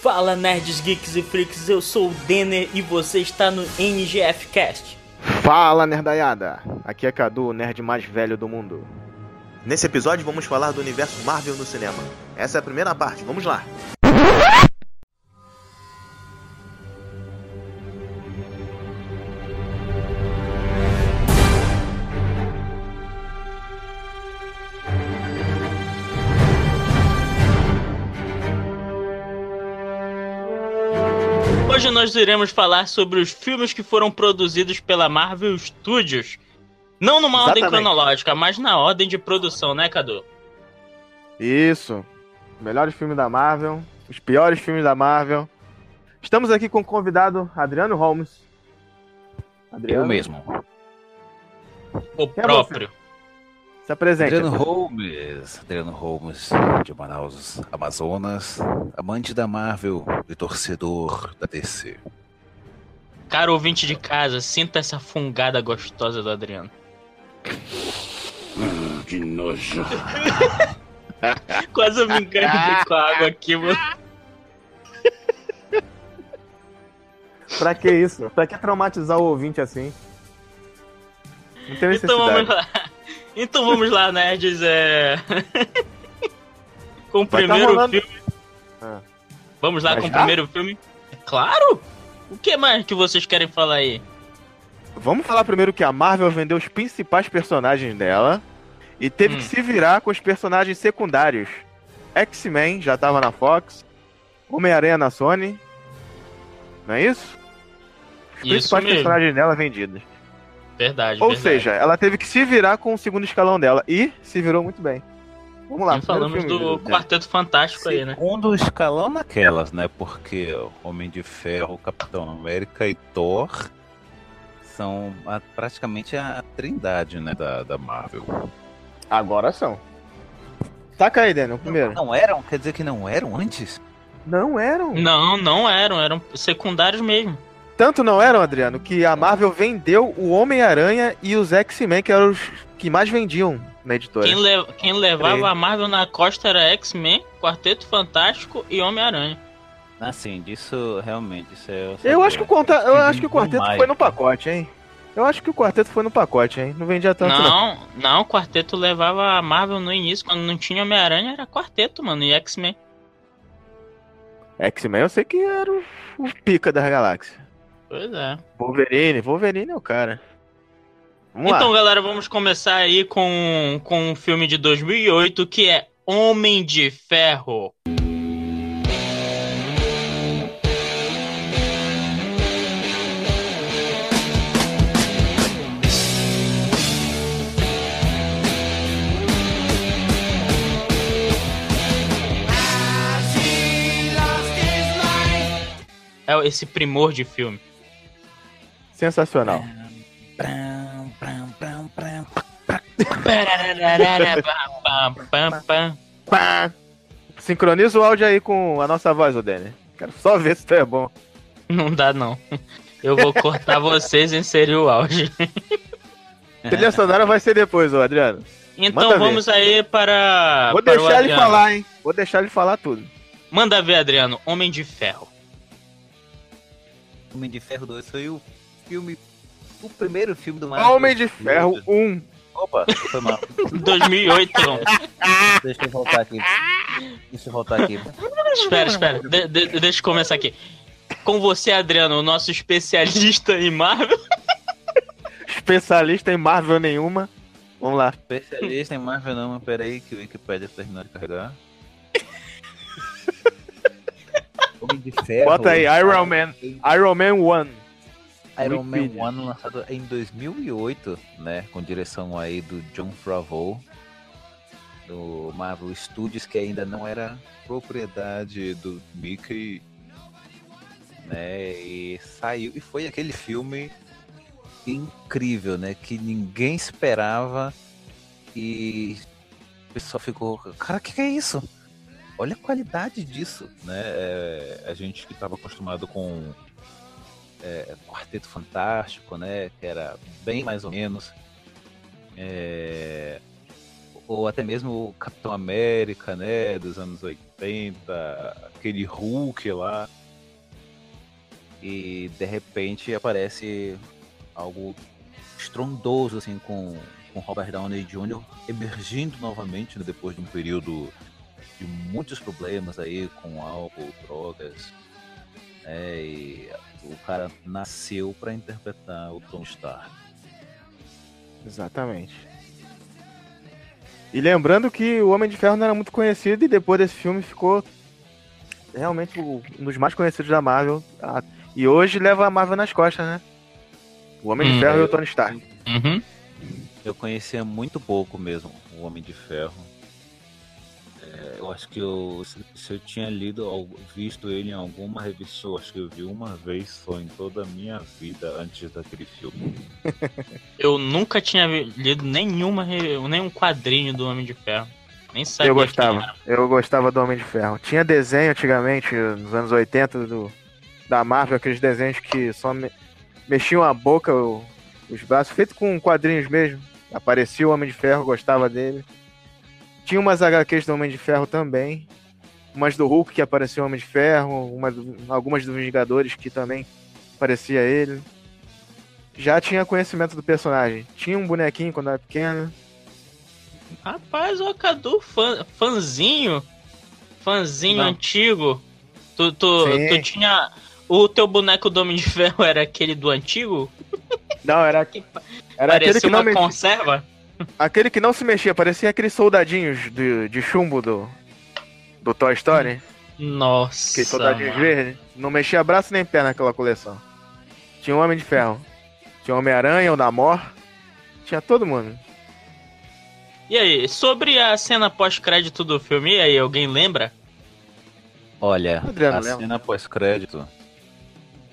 Fala nerds, geeks e freaks, eu sou o Denner e você está no NGF Cast. Fala nerdaiada, aqui é Cadu, o nerd mais velho do mundo. Nesse episódio vamos falar do universo Marvel no cinema. Essa é a primeira parte, vamos lá. Nós iremos falar sobre os filmes que foram produzidos pela Marvel Studios. Não numa ordem Exatamente. cronológica, mas na ordem de produção, né, Cadu? Isso, melhores filmes da Marvel, os piores filmes da Marvel. Estamos aqui com o convidado Adriano Holmes. Adriano, Eu mesmo. O Quem é próprio. Se apresente. Adriano Holmes. Adriano Holmes, de Manaus, Amazonas. Amante da Marvel e torcedor da DC. Cara ouvinte de casa, sinta essa fungada gostosa do Adriano. que nojo. Quase eu me enganei com a água aqui, mano. Pra que isso? Pra que traumatizar o ouvinte assim? Não tem necessidade. Então vamos lá. Então vamos lá, nerds. É... com o tá primeiro rolando- filme. Ah. Vamos lá Mas com o já? primeiro filme? Claro! O que mais que vocês querem falar aí? Vamos falar primeiro que a Marvel vendeu os principais personagens dela e teve Hum. que se virar com os personagens secundários. X-Men já tava na Fox, Homem-Aranha na Sony. Não é isso? Os Isso principais mesmo. personagens dela vendidos. Verdade, Ou verdade. seja, ela teve que se virar com o segundo escalão dela e se virou muito bem. Vamos lá, Não primeiro falamos filme, do né? Quarteto Fantástico aí, né? Segundo escalão naquelas, né? Porque Homem de Ferro, Capitão América e Thor são a- praticamente a trindade, né? Da, da Marvel. Agora são. Taca aí, Daniel, primeiro. Não eram? Quer dizer que não eram antes? Não eram. Não, não eram, eram secundários mesmo. Tanto não eram, Adriano, que a Marvel vendeu o Homem-Aranha e os X-Men, que eram os que mais vendiam na editora. Quem, le- quem levava a Marvel na costa era X-Men, Quarteto Fantástico e Homem-Aranha. Assim, disso realmente. Isso é, Eu acho que o, conta... eu acho que o quarteto Mais. foi no pacote, hein? Eu acho que o quarteto foi no pacote, hein? Não vendia tanto, não. Não, não, o Quarteto levava a Marvel no início, quando não tinha Homem-Aranha, era Quarteto, mano, e X-Men. X-Men eu sei que era o, o pica das galáxias. Pois é. Wolverine, Wolverine é o cara. Vamos Então, lá. galera, vamos começar aí com, com um filme de 2008 que é Homem de Ferro. É esse primor de filme. Sensacional. Sincroniza o áudio aí com a nossa voz, ô Danny. Quero só ver se tu é bom. Não dá, não. Eu vou cortar vocês e inserir o áudio. Trilha sonora vai ser depois, ô Adriano. Então Manda ver. vamos aí para. Vou para deixar ele falar, hein? Vou deixar ele falar tudo. Manda ver, Adriano. Homem de Ferro. Homem de Ferro 2 foi o filme. O primeiro filme do Marvel. Homem de Ferro 1. Opa, foi mal. 2008. não. Deixa eu voltar aqui. Deixa eu voltar aqui. espera, espera. De- de- deixa eu começar aqui. Com você, Adriano, o nosso especialista em Marvel. Especialista em Marvel nenhuma. Vamos lá. Especialista em Marvel não, peraí que o Wikipedia terminou de carregar. Homem de Ferro. Bota aí, Iron Man. Iron Man 1. Iron Man Wikipedia. 1 lançado em 2008, né, com direção aí do John Favreau do Marvel Studios, que ainda não era propriedade do Mickey, né, e saiu e foi aquele filme incrível, né, que ninguém esperava e o pessoal ficou, cara, o que, que é isso? Olha a qualidade disso, né? É, a gente que estava acostumado com é, Quarteto Fantástico, né? Que era bem mais ou menos. É, ou até mesmo o Capitão América, né? Dos anos 80, aquele Hulk lá. E de repente aparece algo estrondoso, assim, com, com Robert Downey Jr. emergindo novamente né, depois de um período de muitos problemas aí com álcool, drogas. Né, e o cara nasceu para interpretar o Tom Stark. Exatamente. E lembrando que o Homem de Ferro não era muito conhecido e depois desse filme ficou realmente um dos mais conhecidos da Marvel. Ah, e hoje leva a Marvel nas costas, né? O Homem de Hum, Ferro e eu- o Tony Stark. Uhum. Eu conhecia muito pouco mesmo o Homem de Ferro. É, eu acho que eu, se, eu tinha lido, ou visto ele em alguma revista, eu acho que eu vi uma vez só em toda a minha vida antes daquele filme. Eu nunca tinha lido nenhuma, nenhum quadrinho do Homem de Ferro. Nem sabia Eu gostava. Eu gostava do Homem de Ferro. Tinha desenho antigamente, nos anos 80, do, da Marvel, aqueles desenhos que só me- mexiam a boca, o- os braços, feito com quadrinhos mesmo. Aparecia o Homem de Ferro, gostava dele. Tinha umas HQs do Homem de Ferro também. Umas do Hulk que aparecia o Homem de Ferro, uma do- algumas dos Vingadores que também aparecia ele. Já tinha conhecimento do personagem. Tinha um bonequinho quando era pequeno. Rapaz, o Cadu, fã, fãzinho. Fãzinho Não. antigo. Tu, tu, Sim. tu tinha. O teu boneco do Homem de Ferro era aquele do antigo? Não, era, era aquele Parecia que não uma conserva? Aquele que não se mexia, parecia aqueles soldadinhos de, de chumbo do, do Toy Story. Nossa. Aqueles soldadinhos verdes. Não mexia braço nem pé naquela coleção. Tinha o Homem de Ferro. Tinha o Homem-Aranha, o Namor. Tinha todo mundo. E aí, sobre a cena pós-crédito do filme, e aí, alguém lembra? Olha, Adriano, a lembra? cena pós-crédito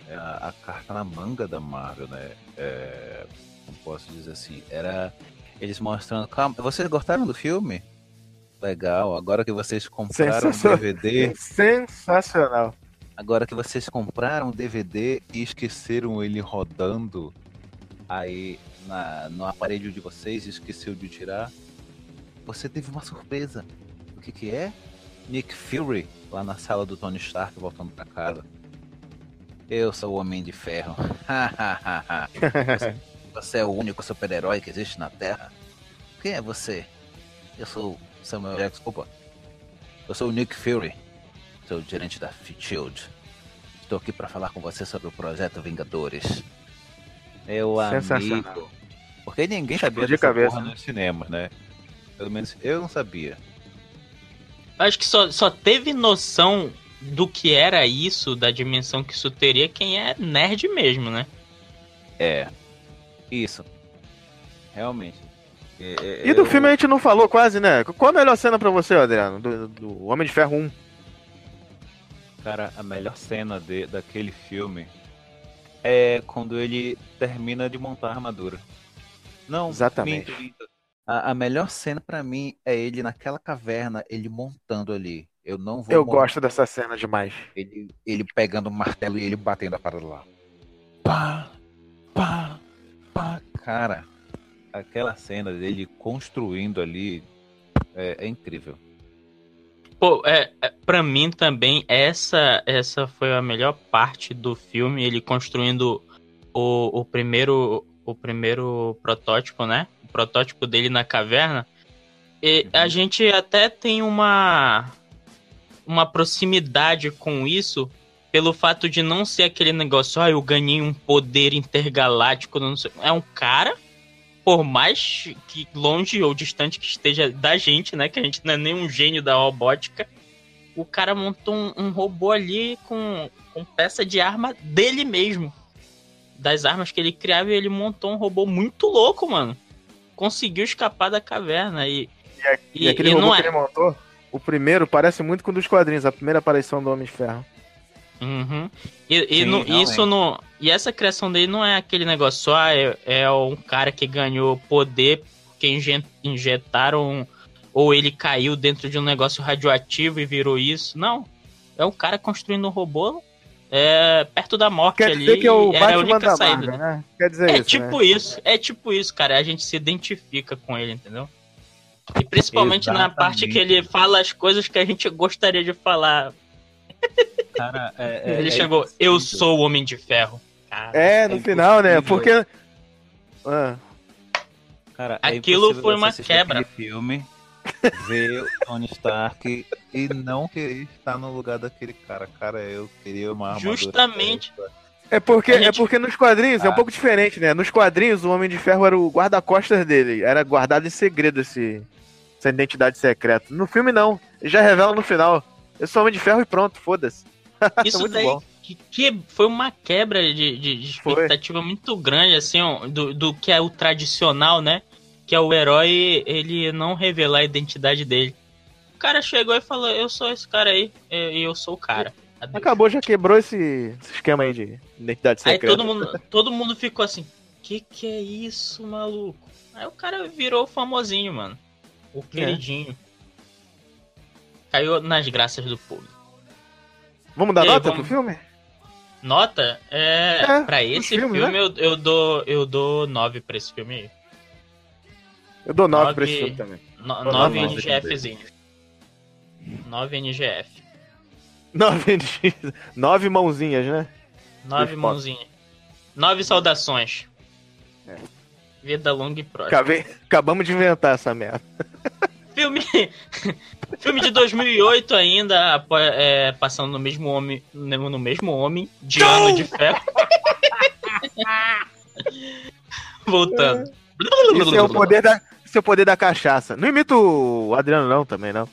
é a, a carta na manga da Marvel, né? É, como posso dizer assim, era eles mostrando. Calma, vocês gostaram do filme? Legal, agora que vocês compraram o. DVD, Sensacional. agora que vocês compraram o DVD e esqueceram ele rodando aí na, no aparelho de vocês, e esqueceu de tirar, você teve uma surpresa. O que que é? Nick Fury lá na sala do Tony Stark voltando pra casa. Eu sou o Homem de Ferro. você, é o único super-herói que existe na Terra? Quem é você? Eu sou Samuel Jackson. Opa. Eu sou o Nick Fury. Sou o gerente da Shield. Estou aqui para falar com você sobre o projeto Vingadores. Meu amigo. Porque ninguém sabia a cabeça, porra né? nos cinemas, né? Pelo menos eu não sabia. Acho que só, só teve noção do que era isso, da dimensão que isso teria, quem é nerd mesmo, né? É. Isso. Realmente. É, é, E do eu- filme a gente não falou quase, né? Qual a melhor cena pra você, Adriano? Do, do Homem de Ferro 1. Cara, a melhor cena de, daquele filme é quando ele termina de montar a armadura. Não, Exatamente. minto, minto. A, a melhor cena pra mim é ele naquela caverna, ele montando ali. Eu não vou Eu montar gosto dessa cena demais. ele, ele pegando o martelo e ele batendo a parada lá. Pá, pá. Cara, aquela cena dele construindo ali é, é incrível. Pô, é, é, pra mim também, essa, essa foi a melhor parte do filme, ele construindo o, o primeiro o primeiro protótipo, né? O protótipo dele na caverna. E a Uhum. gente até tem uma uma proximidade com isso pelo fato de não ser aquele negócio, ah, eu ganhei um poder intergaláctico, não sei. É um cara, por mais que longe ou distante que esteja da gente, né? Que a gente não é nem um gênio da robótica. O cara montou um, um robô ali com, com peça de arma dele mesmo. Das armas que ele criava, e ele montou um robô muito louco, mano. Conseguiu escapar da caverna e. E, aquele e robô que é. ele montou, o primeiro parece muito com o dos quadrinhos, a primeira aparição do Homem de Ferro. Uhum. E, e Sim, realmente. isso não. E essa criação dele não é aquele negócio, ah, é, é um cara que ganhou poder porque inje- injetaram ou ele caiu dentro de um negócio radioativo e virou isso. Não. É um cara construindo um robô é, perto da morte Quer ali. dizer que é o era a única da saída. Marvel, né? Quer dizer É isso, tipo né? isso, é tipo isso, cara. A gente se identifica com ele, entendeu? E principalmente na parte que ele fala as coisas que a gente gostaria de falar. Cara, é, é- ele é chegou, impossível. eu sou o Homem de Ferro. Cara, É, no É final, né? Porque... Ah, Cara, é Aquilo foi uma quebra. filme, ver o Tony Stark e não querer estar no lugar daquele cara. Cara, eu queria uma armadura. Justamente. É porque, gente- é porque nos quadrinhos é um Ah. pouco diferente, né? Nos quadrinhos, o Homem de Ferro era o guarda-costas dele. Era guardado em segredo esse, essa identidade secreta. No filme, não. Ele já revela no final. Eu sou Homem de Ferro e pronto, foda-se. Isso muito daí bom. que, foi uma quebra de, de- de Foi. expectativa muito grande, assim, ó, do, do que é o tradicional, né? Que é o herói, ele não revelar a identidade dele. O cara chegou e falou, eu sou esse cara aí, e eu sou o cara. Adeus. Acabou, já quebrou esse, esse esquema aí de identidade Aí secreta. todo mundo, todo mundo ficou assim, que que é isso, maluco? Aí o cara virou famosinho, mano. O queridinho. Caiu nas graças do público. Vamos dar aí, nota vamos- pro filme? Nota, é, É, pra esse filme, filme, né? eu, eu dou eu dou 9 pra esse filme aí. Eu dou 9 pra Nove- esse filme também. No, Dou 9 nove. NGFzinho. 9 NGF. 9, 9 mãozinhas, né? 9 Dois mãozinhas. 9 saudações. É. Vida longa e próspera. Acabei- acabamos de inventar essa merda. Filme, filme de 2008 ainda, é, passando no mesmo homem, no no mesmo homem, de ano de ferro. Voltando. Isso é o poder da, esse é o poder da cachaça. Não imita o Adriano não, também não.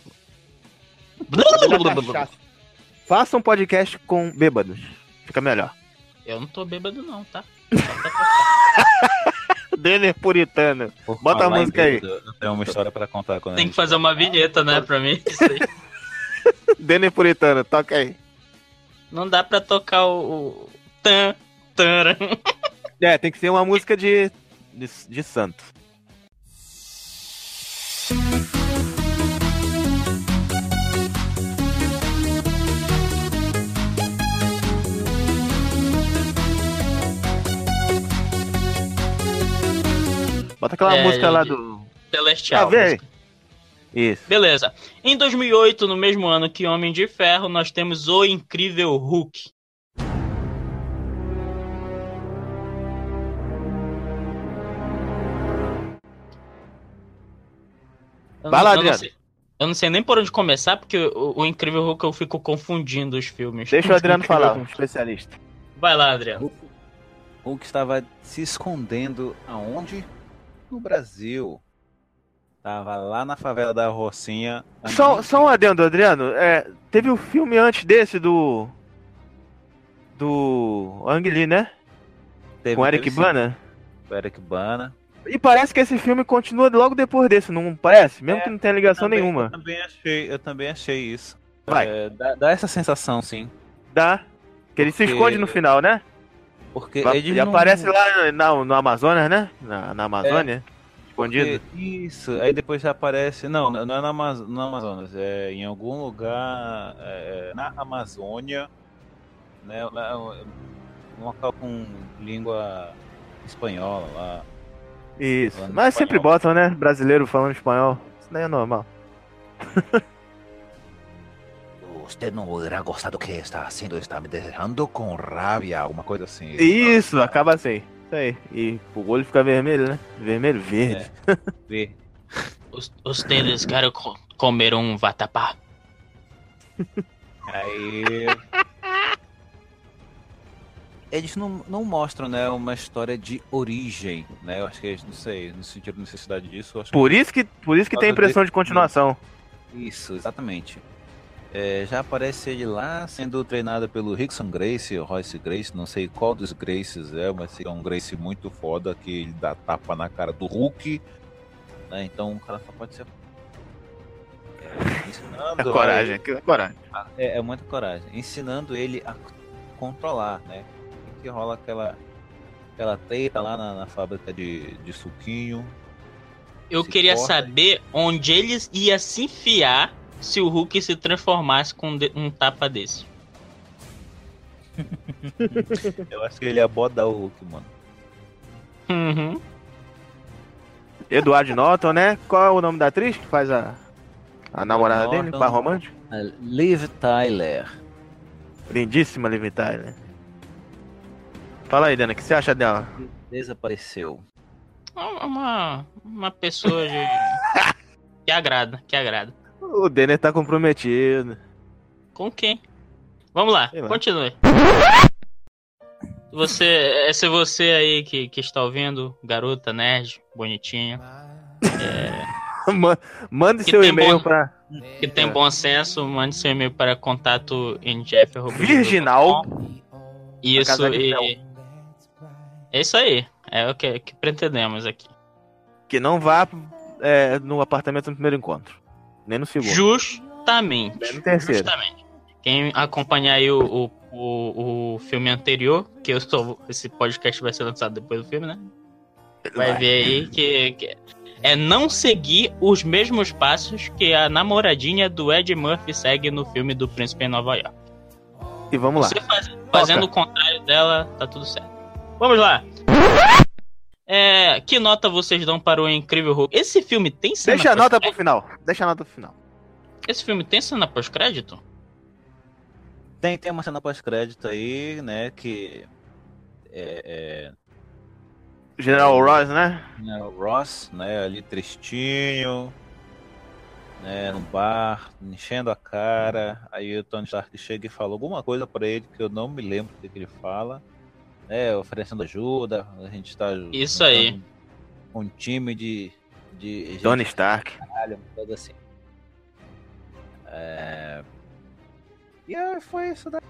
Faça um podcast com bêbados. Fica melhor. Eu não tô bêbado não, tá? Denner Puritano. Por Bota a música aí. Eu tenho uma história pra contar quando a Tem que fazer uma vinheta, né, pra mim. Isso aí. Denner Puritano, toca aí. Não dá pra tocar o. o tan, taran. É, tem que ser uma música de, de, de santo. Bota aquela É, música lá do. Celestial. Ah, música. Isso. Beleza. Em 2008, no mesmo ano que Homem de Ferro, nós temos o incrível Hulk. Eu Vai não- lá, eu não Adriano. sei- Eu não sei nem por onde começar, porque o, o Incrível Hulk eu fico confundindo os filmes. Deixa o Adriano falar, um especialista. Vai lá, Adriano. Hulk estava se escondendo aonde? No Brasil. Tava lá na favela da Rocinha. Só, só um adendo, Adriano. É, teve o filme antes desse do. Do. Ang Lee, né? Teve- Com Eric Bana. com Eric Bana. E parece que esse filme continua logo depois desse, não parece? Mesmo É, que não tenha ligação Também- nenhuma. Eu também achei, eu também achei isso. Vai. É, dá, dá essa sensação, sim. Dá. Que ele se Porque- esconde no final, né? Porque ele não- aparece lá na, no Amazonas, né? Na, na Amazônia. Escondido. porque- Isso, aí depois já aparece. Não, não é na Amaz- no Amazonas, é em algum lugar é, na Amazônia, né? lá, Um local com língua espanhola lá. Isso. Mas sempre espanhol. botam, né? Brasileiro falando espanhol. Isso daí é normal. Você não poderá gostar do que está haciendo, está me deixando com rabia, alguma coisa assim. Isso, acaba assim. Isso aí. E o olho fica vermelho, né? Vermelho, verde. Vê. Os, ustedes querem co- comer um vatapá. Aí. Eles não, não mostram, né, uma história de origem, né? Eu acho que eles, não sei, no sentido de necessidade disso, eu acho Por isso que, por isso que tem Causa impressão de continuação. que isso, exatamente. É, já aparece ele lá sendo treinado pelo Rickson Grace, Royce Grace, não sei qual dos Graces é, mas é um Grace muito foda que ele dá tapa na cara do Hulk, né? Então o cara só pode ser. É, ensinando É coragem, é coragem. É, é muita coragem. Ensinando ele a controlar, né? E que rola aquela, aquela treta lá na, na fábrica de, de suquinho. Eu queria corta. saber onde eles ia se enfiar se o Hulk se transformasse com um tapa desse. Eu acho que ele ia bodar o Hulk, mano. Uhum. Edward Norton, né? Qual é o nome da atriz que faz a, a namorada dele, Norton. par romântico? A Liv Tyler. Lindíssima Liv Tyler. Fala aí, Dana, o que você acha dela? Desapareceu. Uma, uma pessoa de... que agrada, que agrada. O Denner tá comprometido. Com quem? Vamos lá, Sei lá. continue. Você, esse é você aí que, que está ouvindo, garota, nerd, bonitinha, Ma- Mande seu e-mail bom- pra que tem bom senso, mande seu e-mail para contato em Jeff. Virginal. Isso, e... É isso aí, é o que, que pretendemos aqui. que não vá é, no apartamento no primeiro encontro. Nem no segundo. Justamente. Nem no terceiro. Justamente. Quem acompanhar aí o, o, o, o filme anterior, que eu estou. Esse podcast vai ser lançado depois do filme, né? Vai ver aí que, que é não seguir os mesmos passos que a namoradinha do Ed Murphy segue no filme do Príncipe em Nova York. E vamos lá. Você faz- fazendo o contrário dela, tá tudo certo. Vamos lá. É, que nota vocês dão para o Incrível Hulk? Esse filme tem cena Deixa a nota pro pós-crédito? final. Deixa a nota pro final. Esse filme tem cena pós-crédito? Tem, tem uma cena pós-crédito aí, né? Que. É, General Ross, né? é, o Ross, né? Ali tristinho. Né, no bar, enchendo a cara. Aí o Tony Stark chega e fala alguma coisa pra ele que eu não me lembro o que, que ele fala. Né, oferecendo ajuda. A gente tá. Isso aí. juntando Um time de. de Tony Stark. caralho, coisa assim. É... E aí foi isso daí.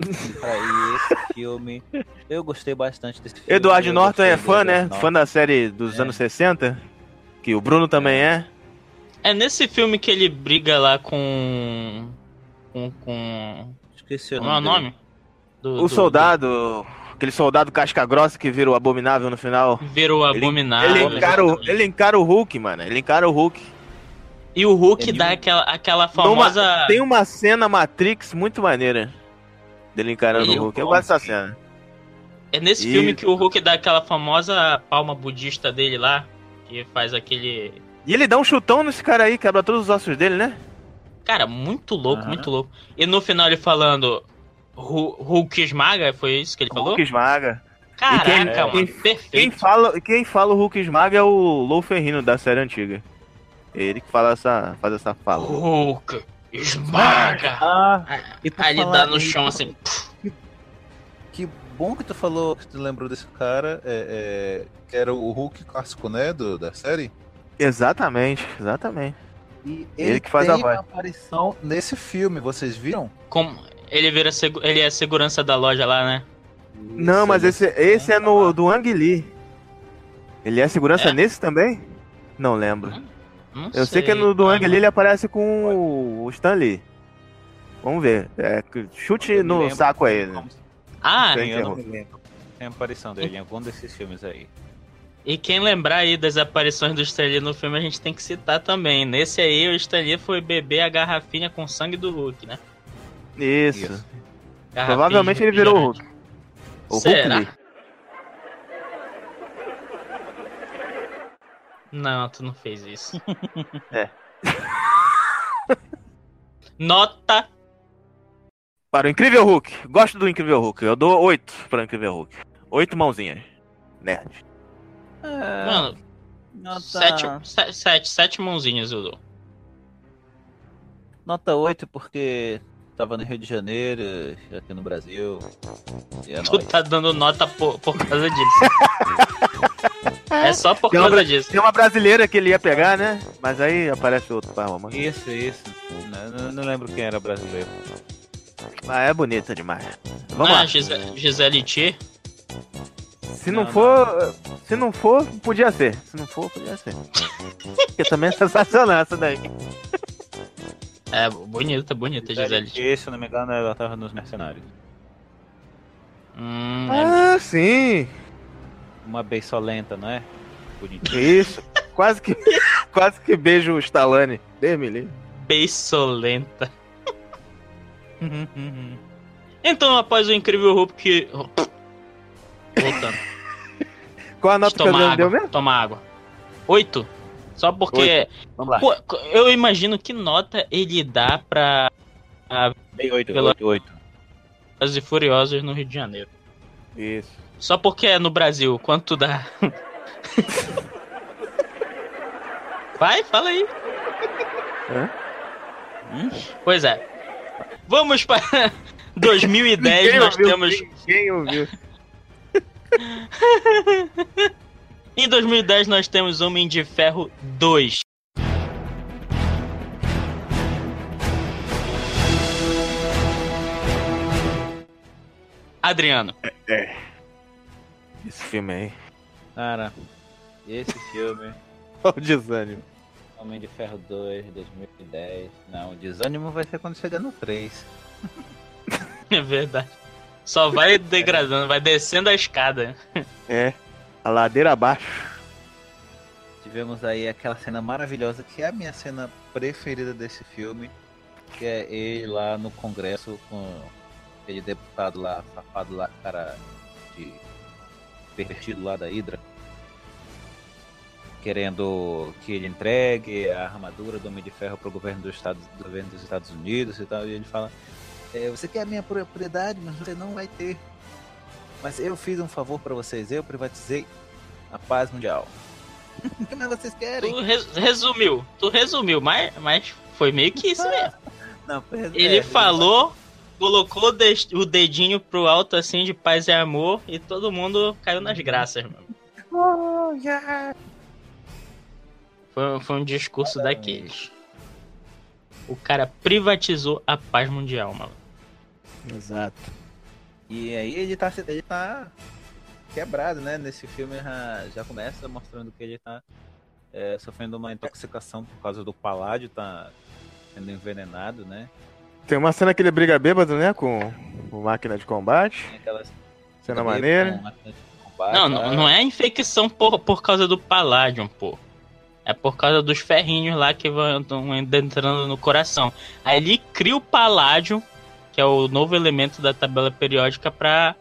Aí esse filme. Eu gostei bastante desse filme. Eduardo Norton é fã, né? Fã da série dos É. anos 60. Que o Bruno também é. É nesse filme que ele briga lá com. com. com. Esqueci o Como é o nome. Do- O do- soldado. Aquele soldado casca grossa que vira o abominável no final. do- Virou Ele, abominável. ele, encara o, ele encara o Hulk, mano. Ele encara o Hulk. E o Hulk Ele- dá aquela, aquela famosa. Tem uma cena Matrix muito maneira. Dele encarando E o Hulk. Eu gosto dessa cena. É nesse E- filme que o Hulk dá aquela famosa palma budista dele lá. Que faz aquele. E ele dá um chutão nesse cara aí, quebra todos os ossos dele, né? Cara, muito louco, muito louco. E no final ele falando. "Hu- Hulk esmaga, foi isso que ele falou? Hulk esmaga. Caraca, quem- mano, quem- perfeito. Quem fala, quem fala o Hulk esmaga é o Lou Ferrino da série antiga. Ele que fala essa, faz essa fala. Hulk esmaga. Ah, e Aí ele falar dá no em- chão assim. Que bom que tu falou, que tu lembrou desse cara, é, é, que era o Hulk clássico, né, do, da série. Exatamente, exatamente. E Ele que faz a tem voz. uma aparição nesse filme, vocês viram? Como ele vira ele é segurança da loja lá, né? Não, mas esse, esse é no do Ang Lee. Ele é segurança É? nesse também? Não lembro. Não Eu sei que é no do Ah, Ang Lee ele aparece com o Stan Lee. Vamos ver. É, chute no lembro. saco aí. né? Ah, Tem. Eu não me lembro. Tem a aparição dele em algum desses filmes aí. e quem lembrar aí das aparições do Stan Lee no filme, a gente tem que citar também. Nesse aí, o Stan Lee foi beber a garrafinha com sangue do Hulk, né? Isso. Isso. Provavelmente ele virou o. Hulk. O Será? Hulk Lee. Não, tu não fez isso. É. Nota Para o Incrível Hulk. Gosto do Incrível Hulk. Eu dou oito para o Incrível Hulk. Oito mãozinhas. Nerd. Mano, nota, sete, se- sete, sete mãozinhas eu dou. nota 8 porque tava no Rio de Janeiro, aqui no Brasil. E é Tu nóis. tá dando nota por, por causa disso. é só por Tem uma causa disso. Tem uma brasileira que ele ia pegar, né? Mas aí aparece outro par romântico. Isso, isso. Não, não- não lembro quem era brasileiro. Ah, é bonita demais. Vamos ah, lá. Gisele, Gisele T. Se não, Não, for. Se não for, podia ser. Se não for, podia ser. Porque também é sensacional essa daí. É, bonita, bonita, Gisele T. E, se eu não me engano, ela tava nos Mercenários. Hum, é Ah, sim. Uma beiçolenta, não é? Bonitinho. Isso. Quase que. quase que beijo o Stallone. Deus me livre. beiçolenta. Então, após o incrível Hulk. Voltando. Qual a nota que deu mesmo? Toma água. Oito. Só porque. Vamos lá. Pô, eu imagino que nota ele dá pra Dei oito, Pela- oito, oito. As e Furiosos no Rio de Janeiro. Isso. Só porque é no Brasil, quanto dá? Vai, fala aí. Hã? Hum? Pois é. Vamos para 2010, Ninguém nós ouviu, temos. Ninguém ouviu. Em 2010 nós temos Homem de Ferro 2. Adriano, Esse filme aí. Cara, esse filme, Olha o desânimo. Homem de Ferro 2, 2010. Não, o desânimo vai ser quando chegar no 3. é verdade. Só vai degradando, vai descendo a escada. É. A ladeira abaixo. Tivemos aí aquela cena maravilhosa, que é a minha cena preferida desse filme, que é ele lá no Congresso com aquele deputado lá, safado lá, cara de pervertido lá da Hydra, querendo que ele entregue a armadura do Homem de Ferro para o governo dos Estados, do governo dos Estados Unidos e tal, e ele fala, "É, você quer a minha propriedade, mas você não vai ter. Mas eu fiz um favor para vocês, eu privatizei a paz mundial. O que mais vocês querem? Tu res- resumiu, tu resumiu, mas, mas foi meio que isso mesmo. Não, é, Ele é, falou, colocou o de- o dedinho pro alto assim de paz e amor e todo mundo caiu nas graças, mano. Oh, yeah. Foi, foi um discurso daqueles. O cara privatizou a paz mundial, mano. Exato. E aí ele tá, ele tá quebrado, né? Nesse filme já, já começa mostrando que ele tá é, sofrendo uma intoxicação por causa do paládio, tá sendo envenenado, né? Tem uma cena que ele briga bêbado, né? Com o máquina de combate. Tem aquelas Cena maneira. combate Não, não, não é infecção por, por causa do Palladium, pô. É por causa dos ferrinhos lá que vão entrando no coração. Aí ele cria o Palladium, que é o novo elemento da tabela periódica, pra,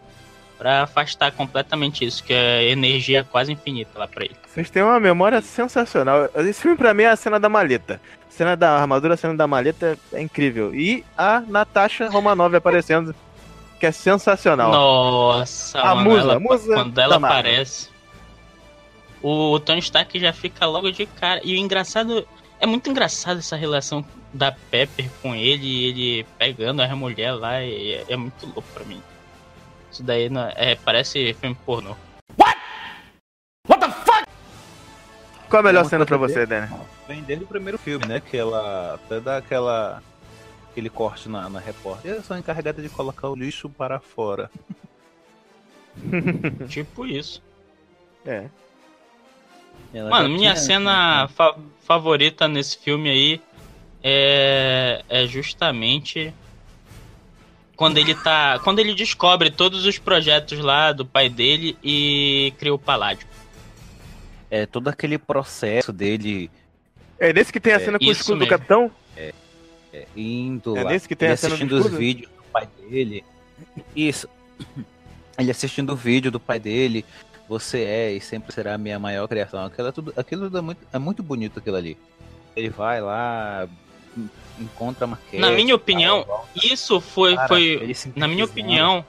pra afastar completamente isso, que é energia quase infinita lá pra ele. Vocês têm uma memória sensacional. Esse filme pra mim é a cena da maleta. A cena da armadura, a cena da maleta é incrível. E a Natasha Romanov aparecendo, que é sensacional. Nossa, a mano, musa, ela- musa quando ela aparece, o Tony Stark já fica logo de cara. E o engraçado, é muito engraçado essa relação da Pepper com ele, e ele pegando a mulher lá, e é, é muito louco pra mim. Isso daí não- é, parece filme pornô. Qual a melhor É cena pra você, Dani? Vem desde o primeiro filme, né? Que ela até dá aquela. aquele corte na, na repórter. Eu sou encarregada de colocar o lixo para fora. tipo isso. É. Ela Mano, minha tinha- cena fa- favorita nesse filme aí é, é justamente quando ele tá. Quando ele descobre todos os projetos lá do pai dele e cria o Paládio. É todo aquele processo dele É nesse que tem a É, cena com o escudo do mesmo. capitão? é, indo É lá, nesse que tem ele a cena do assistindo os vídeos do pai dele. Isso. Ele assistindo o vídeo do pai dele. Você é e sempre será a minha maior criação. Aquilo, é tudo, aquilo é, muito, é muito bonito aquilo ali. Ele vai lá, encontra a maquete. Na minha opinião, tal, volta. Isso foi. Cara, foi na minha opinião,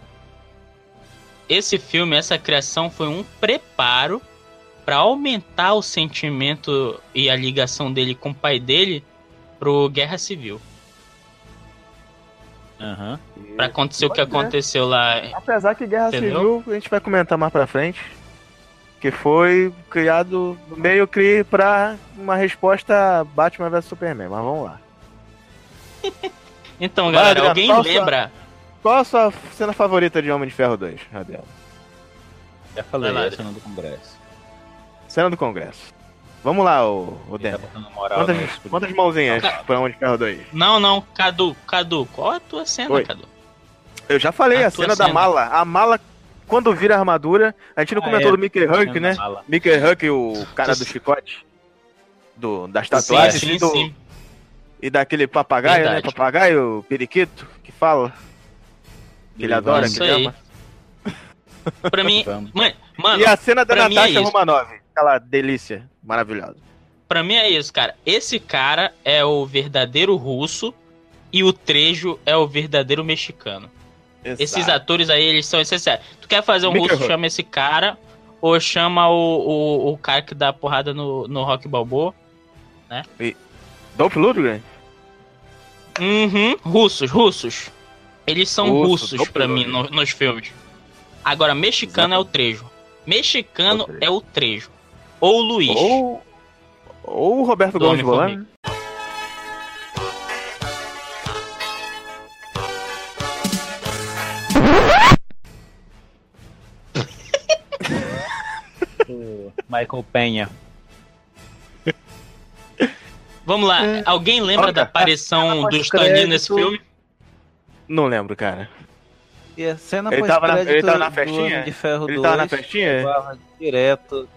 esse filme, essa criação foi um preparo pra aumentar o sentimento e a ligação dele com o pai dele pro Guerra Civil. Aham. Pra acontecer o que Pode ser. aconteceu lá. Apesar que Guerra Entendeu? Civil a gente vai comentar mais pra frente. Que foi criado meio que pra uma resposta Batman vs Superman. Mas vamos lá. Então, galera, Adriano, alguém qual a sua- lembra? Qual a sua cena favorita de Homem de Ferro 2, Adriano? Já falei, lá, é a cena do Congresso. Cena do Congresso. Vamos lá, o, o tá Quantas, quantas mãozinhas Cara. pra Homem de Ferro 2? Não, não, Cadu, Cadu, qual é a tua cena, Oi. Cadu? Eu já falei, A a, tua cena da cena. mala. A mala, quando vira a armadura, a gente não Ah, comentou é. do Mickey Huck, Cena né? Mickey Huck, o cara do chicote. Do, das tatuagens sim, e, do- sim. E daquele papagaio, Verdade. né? Papagaio, periquito, que fala. Que ele adora, Isso que ele ama. Pra mim, Vamos. mano, E a cena da é Natasha isso. Romanov. Aquela delícia maravilhosa. pra mim é isso, cara. Esse cara é o verdadeiro russo e o Trejo é o verdadeiro mexicano. Esses atores aí, eles são essenciais. Tu quer fazer um russo, chama esse cara. Ou chama o, o, o cara que dá porrada no, no Rock Balboa. Dolph Lundgren? Uhum, russos, russos. Eles são Russo, russos pra mim no- nos filmes. Agora, mexicano é o Trejo. Mexicano O Trejo. é o Trejo. Ou o Luiz. Ou, ou o Roberto Gomes Bolano. O Michael Penha. Vamos lá, É. alguém lembra Olha, da aparição após do Stan Lee nesse filme? Não lembro, cara. E a cena Ele tava na- ele tava na do festinha? De Ferro Ele 2, tava na festinha? direto.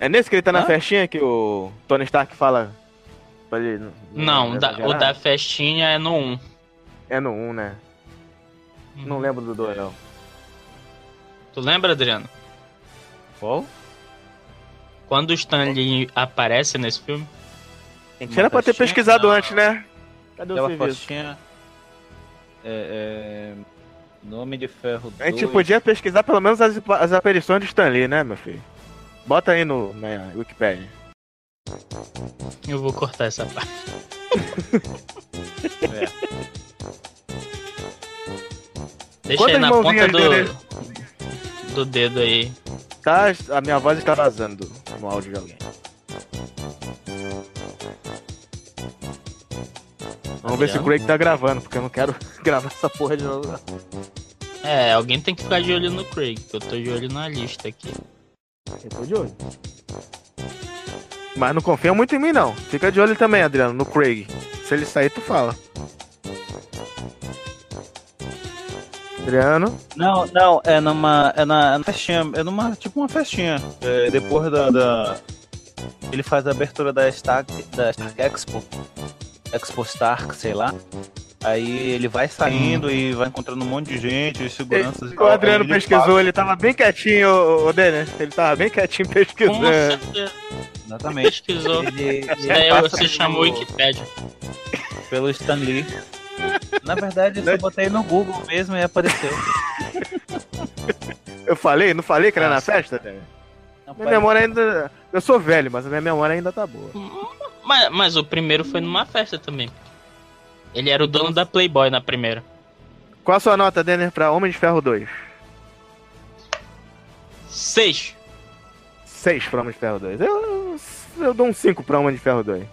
É nesse que ele tá na festinha que o Tony Stark fala pra ele... Não, da- o da festinha é no 1. É no 1, né? Não lembro do 2, não. Tu lembra, Adriano? Qual? Quando o Stan Lee aparece nesse filme? A gente era pra ter pesquisado Não. antes, né? Cadê o Aquela serviço? festinha. É, é, Nome de Ferro 2. A gente podia pesquisar pelo menos as, as aparições de Stan Lee, né, meu filho? Bota aí no, na Wikipedia. Eu vou cortar essa parte. É. Deixa Quantas aí na ponta mãozinhas do, dele? do dedo aí. Tá, a minha voz está vazando no áudio de alguém. Vamos ver se o? Craig tá gravando, porque eu não quero gravar essa porra de novo. É, alguém tem que ficar de olho no Craig, que eu tô de olho na lista aqui. Eu tô de olho. Mas não confia muito em mim, não. Fica de olho também, Adriano, no Craig. Se ele sair, tu fala. Adriano, Não, não, é numa. É na, é na festinha. É numa. Tipo uma festinha. É, depois da, da- Ele faz a abertura da Stark, da Stark Expo. Expo Stark, sei lá. Aí ele vai saindo e vai encontrando um monte de gente, seguranças e o. Adriano ele pesquisou, ele tava bem quietinho, o, Dennis. Ele tava bem quietinho Com pesquisando. certeza passa- Exatamente. pesquisou. Ele, ele passa você pelo- chamou o Wikipedia. pelo Stan Lee. Na verdade, eu só botei no Google mesmo e apareceu. Eu falei? Não falei que era na Nossa. festa, Dennis? Não, Minha memória ainda. Eu sou velho, mas a minha memória ainda tá boa. Mas, mas o primeiro foi numa festa também. Ele era o dono da Playboy na primeira. Qual a sua nota, Denner, pra Homem de Ferro 2? Seis. 6 pra Homem de Ferro 2. Eu, eu dou um 5 pra Homem de Ferro 2.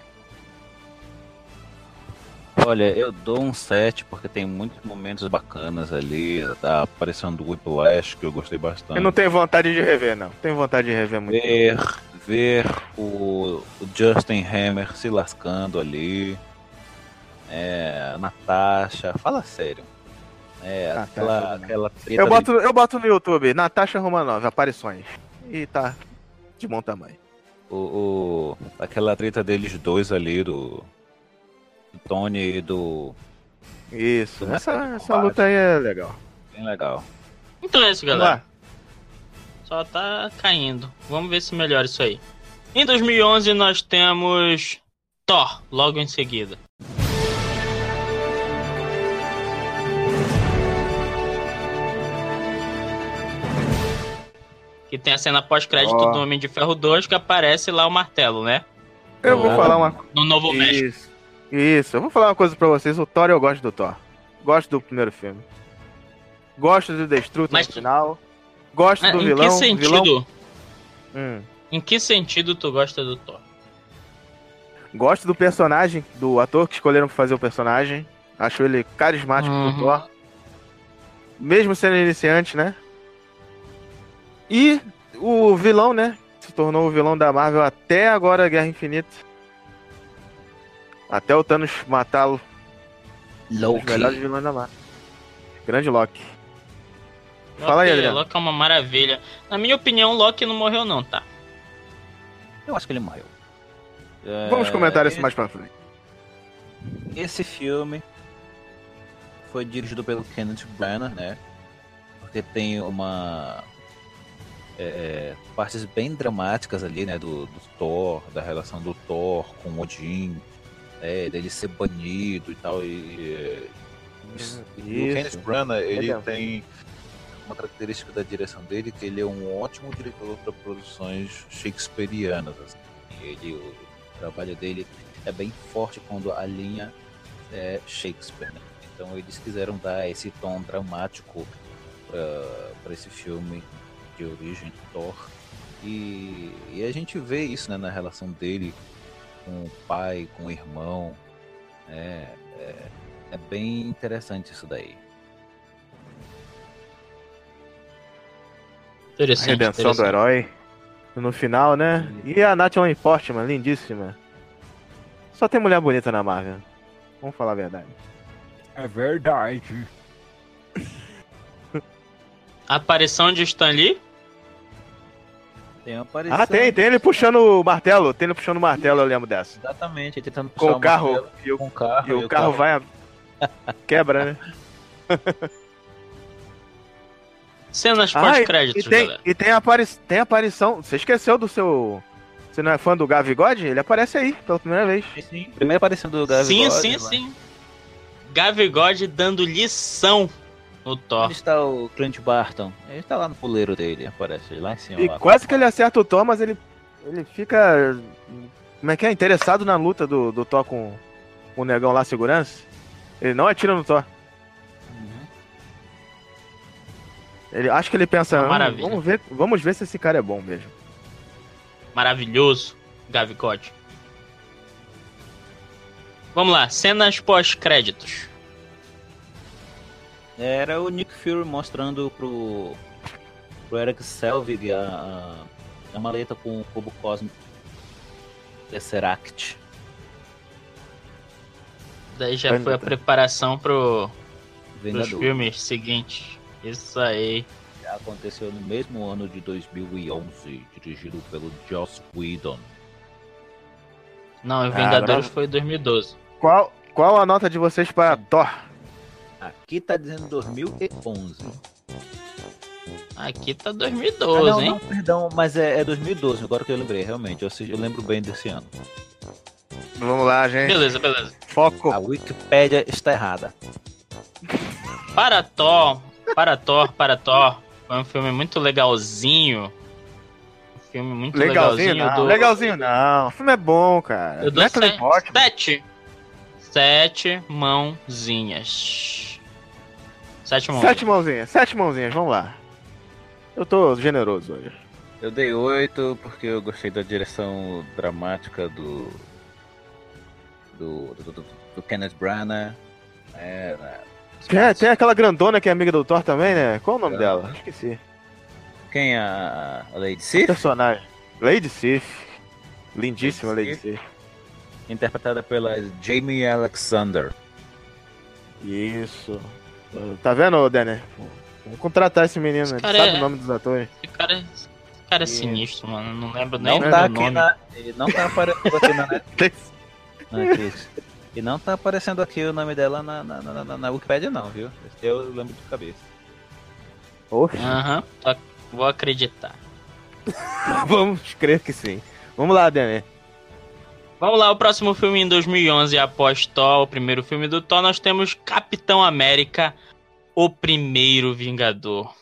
Olha, eu dou um 7 porque tem muitos momentos bacanas ali. Tá aparecendo o Whiplash, que eu gostei bastante. Eu não tenho vontade de rever, não. Tenho vontade de rever muito. Ver, ver o, o Justin Hammer se lascando ali. É, Natasha, fala sério. É, Natasha aquela, treta Eu boto, eu boto no YouTube, Natasha Romanov, aparições. E tá de bom tamanho. o, o- aquela treta deles dois ali, do, do Tony e do. Isso, Do essa, essa luta aí é legal. Bem legal. Então é isso, galera. Só tá caindo. Vamos ver se melhora isso aí. Em 2011 nós temos Thor, logo em seguida. Que tem a cena pós-crédito Ó. do Homem de Ferro 2 que aparece lá o martelo, né? Eu vou falar uma No Novo México. Isso. Isso, eu vou falar uma coisa pra vocês. O Thor, eu gosto do Thor. Gosto do primeiro filme. Gosto do Destruto Mas no tu- final. Gosto Ah, do em vilão. que sentido? vilão- Hum. Em que sentido tu gosta do Thor? Gosto do personagem, do ator que escolheram pra fazer o personagem. Acho ele carismático Uhum. do Thor. Mesmo sendo iniciante, né? E o vilão, né? Se tornou o vilão da Marvel até agora Guerra Infinita. Até o Thanos matá-lo. Um dos melhores vilões da Marvel. Grande Loki. Fala aí, Loki- Adriano. Loki é uma maravilha. Na minha opinião, Loki não morreu não, tá? Eu acho que ele morreu. É, Vamos comentar isso mais pra frente. Esse filme foi dirigido pelo Kenneth Branagh, né? porque tem uma é, partes bem dramáticas ali, né, do, do, Thor, da relação do Thor com Odin, é, dele ser banido e tal. E, Isso. e o Kenneth Branagh, ele Legal. tem uma característica da direção dele que ele é um ótimo diretor para produções shakespearianas. Assim. Ele, o trabalho dele é bem forte quando a linha é Shakespeare. Né? Então eles quiseram dar esse tom dramático para esse filme de origem Thor. E, e a gente vê isso né, na relação dele com o pai, com o irmão. É, é, é bem interessante isso daí. A Interessante. redenção do interessante. herói. No final, né? E a Natalie Portman, lindíssima. Só tem mulher bonita na Marvel. Vamos falar a verdade. É verdade. A aparição de Stan Lee? Tem uma aparição. Ah, tem, tem ele puxando o martelo. Tem ele puxando o martelo, eu lembro dessa. Exatamente, ele tentando Com puxar o carro. martelo E o, Com o carro. e o carro vai. a- Quebra, né? Cenas Ah, e- pós-créditos, e tem, galera. e tem, apari tem aparição. Você esqueceu do seu. Você não é fã do Gavigode? Ele aparece aí pela primeira vez. Sim, primeira aparição do Gavi Sim, God, sim, lá. sim. Gavigode dando lição no Thor. Onde está o Clint Barton? Ele tá lá no puleiro dele, aparece lá em cima. E lá. quase que ele acerta o Thor, mas ele, ele fica. Como é que é? Interessado na luta do, do Thor com, com o negão lá, segurança. Ele não atira no Thor. Ele, acho que ele pensa, Uma "Hum, maravilha. vamos ver, vamos ver se esse cara é bom mesmo. Maravilhoso, Gavigode. Vamos lá, cenas pós-créditos. Era o Nick Fury mostrando pro, pro Eric Selvig a, a, maleta com o cubo cósmico Tesseract. Daí já foi a preparação pro, pros Vingador. filmes seguintes. Isso aí. Aconteceu no mesmo ano de 2011, dirigido pelo Joss Whedon. Não, Ah, Vingadores agora- foi 2012. Qual, qual a nota de vocês para Thor? Aqui tá dizendo 2011. Aqui tá Ah, 2012, não, hein? não, perdão, mas é, é 2012, agora que eu lembrei, realmente. Eu, eu lembro bem desse ano. Vamos lá, gente. Beleza, beleza. Foco. A Wikipédia está errada. Para Thor, para Thor, para Thor. Foi um filme muito legalzinho. Um filme muito Legalzinho legalzinho. não. do- Legalzinho não. O filme é bom, cara. Eu dou Natalie se- Portman. sete. Sete mãozinhas. Sete mãozinhas. Sete mãozinhas. Sete mãozinhas, vamos lá. Eu tô generoso hoje. Eu dei 8 porque eu gostei da direção dramática do. do. do, do, do Kenneth Branagh. É, né, Tem, aquela grandona que é amiga do Thor também, né? Qual o nome Ah. dela? Esqueci. Quem? A, a Lady Sif? Personagem. Lady Sif. Lindíssima Lady Lady Sif. Interpretada pela Jamie Alexander. Isso. Tá vendo, Denner? Vamos contratar esse menino, ele cara sabe é- o nome dos atores. Esse cara, esse cara é E- sinistro, mano. Não lembro nem Não tá aqui nome. na. Ele não tá aparecendo aqui na Netflix. E não tá aparecendo aqui o nome dela na, na, na, na, na Wikipedia, não, viu? Esse eu lembro de cabeça. Oxe, Aham, só vou acreditar. vamos crer que sim. Vamos lá, Denner. Vamos lá, o próximo filme em 2011, após Thor, o primeiro filme do Thor, nós temos Capitão América, o primeiro Vingador.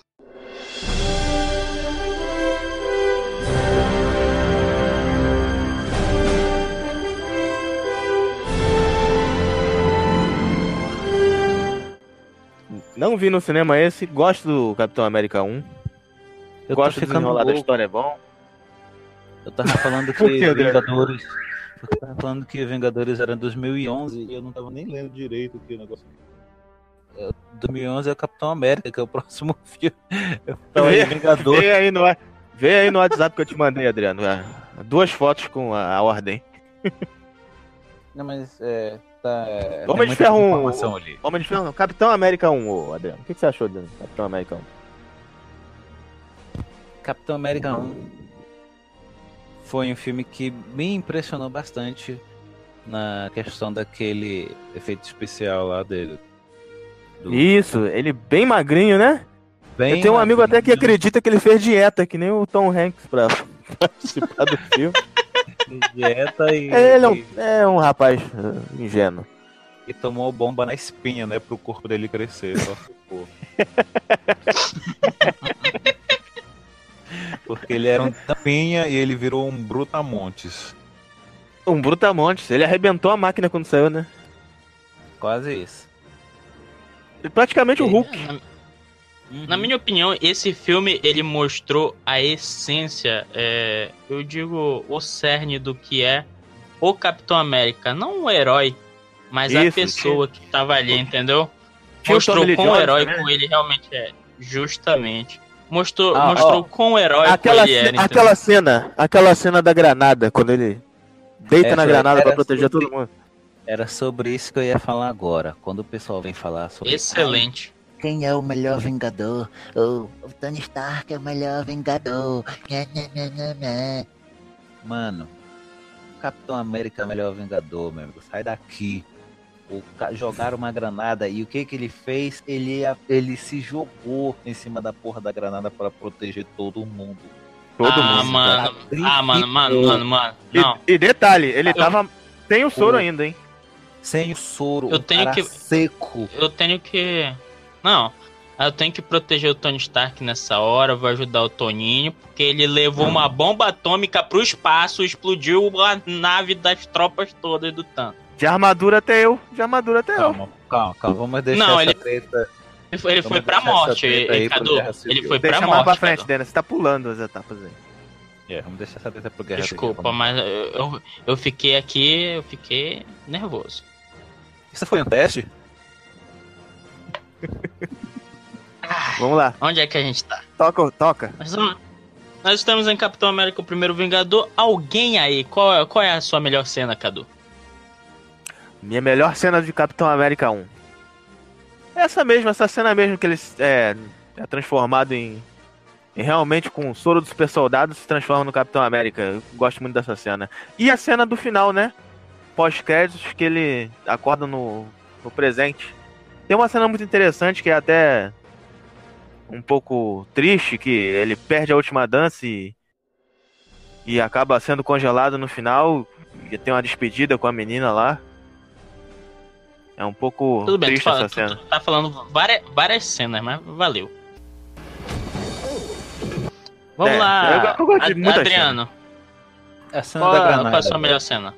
Não vi no cinema esse, gosto do Capitão América 1. Eu gosto do desenrolar da louco. história, é bom. Eu tava falando que que? Vingadores. Eu tava falando que Vingadores era 2011 e eu não tava nem lendo direito aqui o negócio. É, 2011 é o Capitão América, que é o próximo filme. Tava Vê- em Vingadores. Vê aí no, vê aí no WhatsApp que eu te mandei, Adriano. é, Duas fotos com a, a ordem. Não, mas é. Tá, é, Homem tem de Ferro um. informação ali. Homem de Ferro, não. Capitão América 1, ô, Adriano. O que, que você achou do Capitão América 1? Capitão América 1 foi um filme que me impressionou bastante na questão daquele efeito especial lá dele. Do- Isso, ele bem magrinho, né? Bem Eu tenho um amigo até que acredita que ele fez dieta, que nem o Tom Hanks, pra participar do filme. Dieta e, Ele é um, é um rapaz uh, ingênuo. e tomou bomba na espinha, né? Pro corpo dele crescer. Só ficou. Porque ele era um tampinha e ele virou um brutamontes. Um Brutamontes. Ele arrebentou a máquina quando saiu, né? Quase isso. Praticamente o Hulk. Na, Uhum. na minha opinião, esse filme ele mostrou a essência, é, eu digo, o cerne do que é o Capitão América. Não o herói, mas a Isso, pessoa que tava ali, entendeu? Tinha o Mostrou Tommy Lee quão Jones herói também. como ele realmente é. Justamente. Mostrou, Ah, mostrou ó, quão herói Aquela, ele era. ce- entendeu? aquela cena, aquela cena da granada, quando ele deita Essa na granada pra era proteger sobre- todo mundo. Era sobre isso que eu ia falar agora. Quando o pessoal vem falar sobre Excelente. Quem é o melhor vingador? O, o Tony Stark é o melhor vingador. Mano, o Capitão América é o melhor Vingador, meu amigo. Sai daqui. O jogaram uma granada e o que que ele fez? Ele, ele se jogou em cima da porra da granada para proteger todo mundo. Todo ah, mundo. mano. Ah, mano, mano, mano, mano. Não. E, e detalhe, ele Eu- tava sem o soro Pô. ainda, hein? Sem o soro, Eu tenho cara que- seco. Eu tenho que. Não. Eu tenho que proteger o Tony Stark nessa hora, vou ajudar o Toninho, porque ele levou uma bomba atômica pro espaço, explodiu a nave das tropas todas do Thanos. De armadura até eu. De armadura até eu. Calma, calma, calma. Vamos deixar Não, essa ele- treta. Ele foi, ele foi pra morte, aí Cadu. Ele foi Deixa pra morte. pra frente, Cadu. Dena. Você tá pulando as etapas aí. É, vamos deixar essa treta pro Guerra Desculpa, mas eu, eu fiquei aqui, eu fiquei nervoso. Isso foi um teste? Vamos lá. Onde é que a gente tá? Toca, toca. Nós, vamos- nós estamos em Capitão América, o primeiro Vingador. Alguém aí, qual, é- qual é a sua melhor cena, Cadu? Minha melhor cena de Capitão América 1. Essa mesmo, essa cena mesmo que ele é, é transformado em, em realmente com o soro do super soldado se transforma no Capitão América. Eu gosto muito dessa cena. E a cena do final, né? Pós-créditos que ele acorda no, no presente. Tem uma cena muito interessante que é até um pouco triste, que ele perde a última dança e, e acaba sendo congelado no final. E tem uma despedida com a menina lá. É um pouco Tudo bem, tu, triste fala- essa tu- cena. tu tá falando várias, várias cenas, mas valeu. Vamos É, lá, eu- eu gosto de Ad- muita Adriano. A cena Qual, da granada. qual é a sua melhor cena?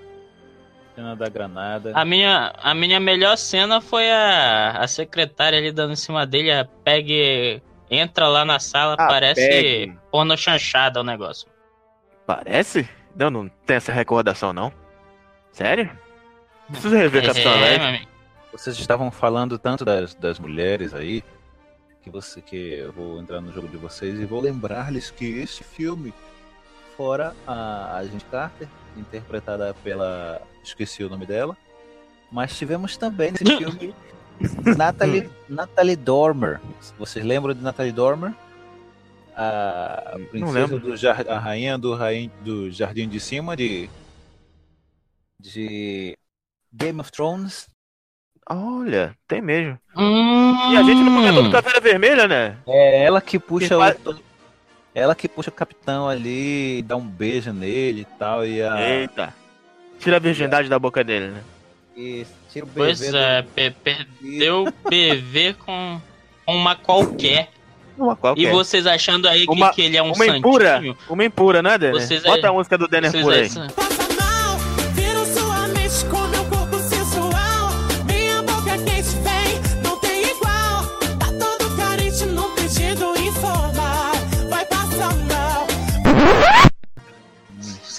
Cena da granada. A minha, a minha melhor cena foi a, a secretária ali dando em cima dele, a Peg entra lá na sala, A parece Peg. porno chanchada o negócio. Parece? Não, não tem essa recordação, não. Sério? Preciso rever Capitão é, América. Vocês estavam falando tanto das, das mulheres aí, que você que eu vou entrar no jogo de vocês e vou lembrar-lhes que este filme, fora a Agente Carter, interpretada pela. esqueci o nome dela, mas tivemos também nesse filme Natalie, Natalie Dormer. Vocês lembram de Natalie Dormer? A princesa do jar, a rainha do, rain, do Jardim de Cima de de Game of Thrones. Olha, tem mesmo. Hum, E a gente não comentou do Caveira Vermelha, né? É ela que puxa Que o, faz- ela que puxa o capitão ali, dá um beijo nele e tal e a Eita. Tira a virgindade da boca dele, né? e tira o Pois bebê é, do- perdeu o BV com uma qualquer. Uma qualquer. E vocês achando aí que, Uma- que ele é um uma santinho? impura. Uma impura, né, Denner? Vocês Bota aí- a música do Denner Vocês por aí. aí-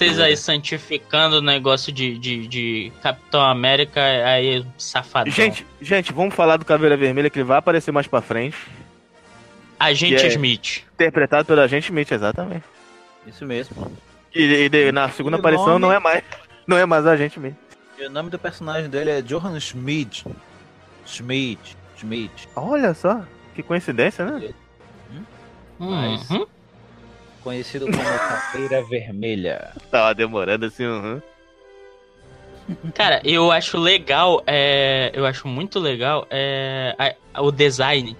Vocês aí santificando o negócio de, de, de Capitão América, aí safadão. Gente, gente, vamos falar do Caveira Vermelha que ele vai aparecer mais pra frente. Agente é- Smith. Interpretado pela gente Smith, exatamente. Isso mesmo. E, e na segunda E aparição nome? não é mais. Não é mais a gente Smith. E o nome do personagem dele é Johan Schmid. Schmid. Schmid. Olha só, que coincidência, né? Mas- Uhum. Conhecido como Caveira Vermelha. Tava demorando assim, uhum. Cara, eu acho legal, é, eu acho muito legal é, a- o design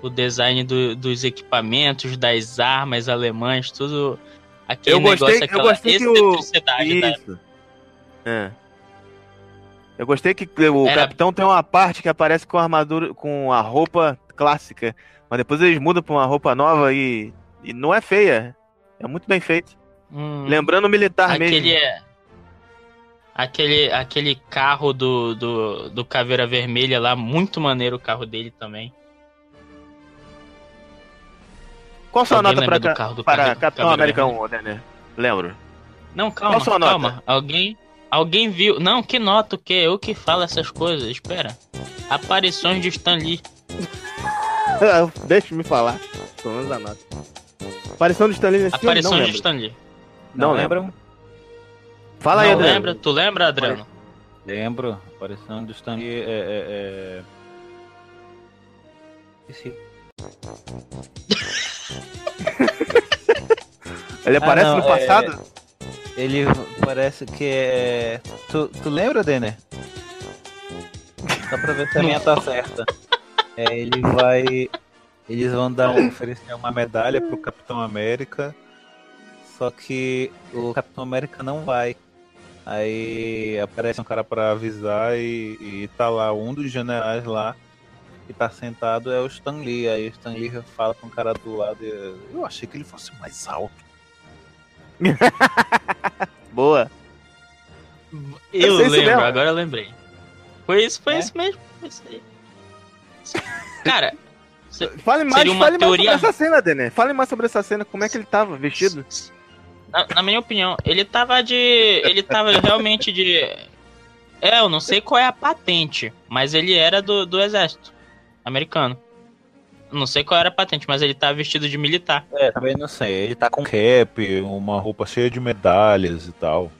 o design do- dos equipamentos, das armas alemãs, tudo. Aquele Eu gostei- negócio, eu aquela gostei que o- excentricidade da Isso. É. Eu gostei que o Era- capitão tem uma parte que aparece com a armadura, com a roupa clássica, mas depois eles mudam pra uma roupa nova e, e não é feia. É muito bem feito. Hum, Lembrando o militar aquele mesmo. é. Aquele, aquele carro do, do, do Caveira Vermelha lá, muito maneiro o carro dele também. Qual sua nota pra, do carro do para Capitão América Vermelha? 1, Denner? Lembro. Não, calma, sua calma. nota? Alguém, alguém viu. Não, que nota o quê? Eu que falo essas coisas. Espera. Aparições de Stan Lee. Deixa me falar. Pelo menos a nota. Aparição do Stanley nesse filme? Não Aparições de lembro. Stan Lee. Não Não, lembram? Fala aí, Não Adriano. lembra? Tu lembra, Adriano? Lembro. Aparição do Stanley é. é, é... Esqueci. Ele aparece não, no é- passado? Ele parece que é. Tu, tu lembra, Denner? Só pra ver se a minha tá certa. É, ele vai. Eles vão dar um, oferecer uma medalha pro Capitão América. Só que o Capitão América não vai. Aí aparece um cara pra avisar e, e tá lá um dos generais lá que tá sentado é o Stan Lee. Aí o Stan Lee fala com o cara do lado e eu achei que ele fosse mais alto. Boa. Eu isso lembro, agora eu lembrei. Foi isso, foi É? isso mesmo. Foi isso aí. Cara, Fale mais, Seria uma fale teoria- mais sobre essa cena, Denner. Fale mais sobre essa cena, como é que ele tava vestido. Na, na minha opinião, ele tava de. Ele tava realmente de. É, eu não sei qual é a patente, mas ele era do, do exército americano. Não sei qual era a patente, mas ele tava vestido de militar. É, também não sei. Ele tá com cap, uma roupa cheia de medalhas e tal.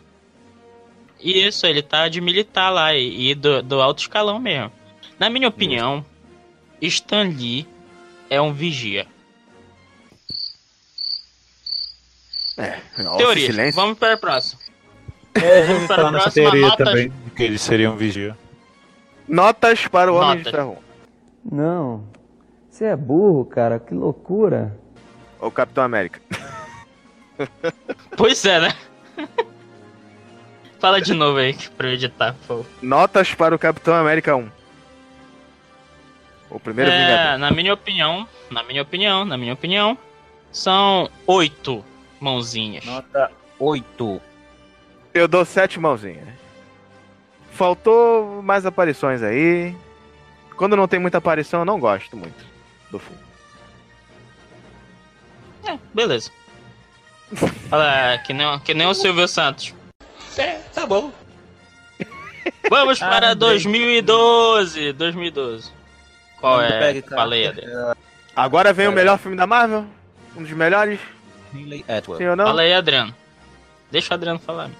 Isso, ele tá de militar lá e, e do, do alto escalão mesmo. Na minha opinião, Stan Lee é um vigia. Nossa, Teoria. silêncio. Vamos para a próxima. É, já ouvi falar nessa teoria notas. também, que ele seria um vigia. Notas para o Homem de Notas. Ferro. Não. Você é burro, cara. Que loucura. Ou Capitão América. Pois é, né? Fala de novo aí pra eu editar, por favor. Notas para o Capitão América 1. O primeiro É, Vingador. na minha opinião, na minha opinião, na minha opinião, são oito mãozinhas. Nota 8. Eu dou sete mãozinhas. Faltou mais aparições aí. Quando não tem muita aparição, eu não gosto muito do filme. É, beleza. Fala, que nem, que nem o Silvio Santos. É, tá bom. Vamos Ah, para bem. 2012. 2012. Qual é? pegue, cara. Falei, Adriano. Agora vem o melhor filme da Marvel. Um dos melhores, sim Atwell. ou não? Fala aí, Adriano. Deixa o Adriano falar.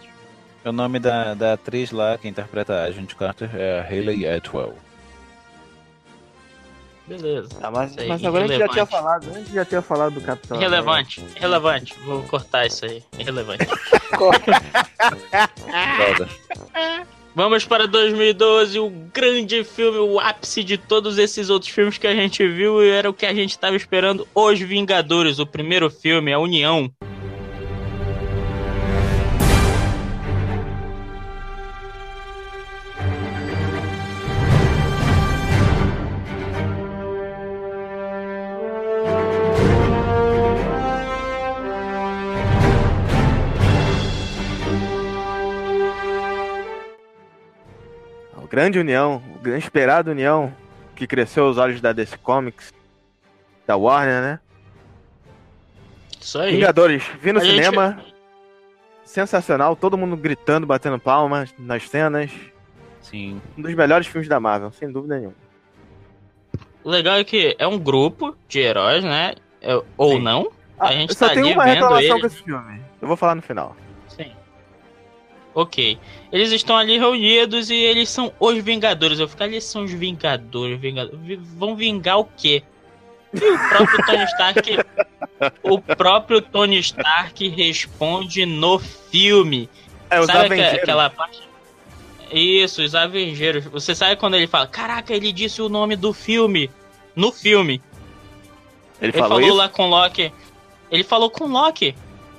O nome da, da atriz lá que interpreta a Agent Carter é a Hayley Atwell. Beleza. Ah, mas, mas agora a gente já tinha falado. A gente já tinha falado do Capitão. Irrelevante, irrelevante. Vou cortar isso aí. Irrelevante. Droga. Vamos para 2012, o grande filme, o ápice de todos esses outros filmes que a gente viu e era o que a gente estava esperando. Os Vingadores, o primeiro filme, a União. Grande União, grande esperado União, que cresceu os olhos da DC Comics, da Warner, né? Isso aí. Vingadores, vi no A gente- cinema, sensacional, todo mundo gritando, batendo palmas nas cenas. Sim. Um dos melhores filmes da Marvel, sem dúvida nenhuma. O legal é que é um grupo de heróis, né? É- Ou Sim. não. A gente eu só tá tenho ali uma reclamação ele. com esse filme. Eu vou falar no final. Ok. Eles estão ali reunidos e eles são os Vingadores. Eu fico ali, são os Vingadores. Vingadores. Vi- Vão vingar o quê? E o próprio Tony Stark. o próprio Tony Stark responde no filme. É, os sabe Avengers. aquela parte? Isso, os Avengers. Você sabe quando ele fala: Caraca, ele disse o nome do filme. No filme. Ele, Ele falou, falou lá com Loki. Ele falou com Loki.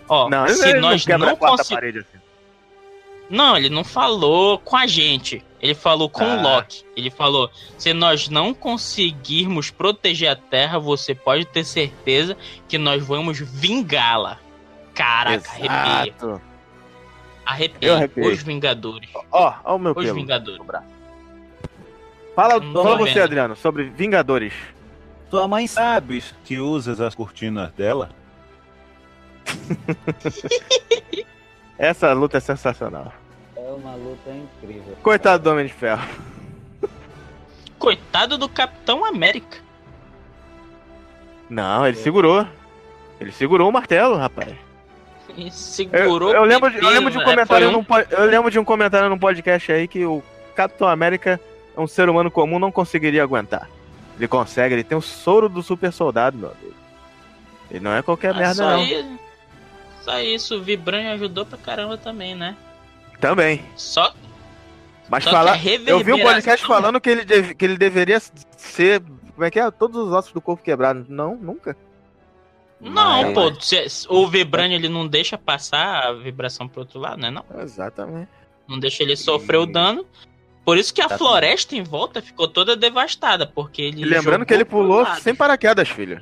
Ó, Não, se nós não não conseguimos. assim. Não, ele não falou com a gente. Ele falou com o Ah. Loki. Ele falou: se nós não conseguirmos proteger a Terra, você pode ter certeza que nós vamos vingá-la. Caraca, arrepia. Exato. Arrepia. arrepiei. Os Vingadores. Ó, ó o meu Os pelo. Vingadores. Fala, fala você, vendo. Adriano, sobre Vingadores. Tua mãe sabe que usas as cortinas dela? Essa luta é sensacional. É uma luta incrível. Coitado do Homem de Ferro. Coitado do Capitão América. Não, ele segurou. Ele segurou o martelo, rapaz. Ele Eu, segurou eu lembro, de, eu lembro de um né? comentário Foi um- num eu lembro de um comentário num podcast aí que o Capitão América é um ser humano comum não conseguiria aguentar. Ele consegue, ele tem o soro do super soldado, meu amigo. Ele não é qualquer Ah, merda só, não. Isso, só isso, o Vibranium ajudou pra caramba também, né? Também. Só, Mas só eu vi um podcast falando que ele, deve- que ele deveria ser, como é que é? Todos os ossos do corpo quebrados. Não, nunca. Não, Mas- pô, se- o Vibranium ele não deixa passar a vibração pro outro lado, né? Não, Exatamente. não deixa ele sofrer o dano. Por isso que a floresta em volta ficou toda devastada, porque ele E lembrando que ele pulou sem paraquedas, filho.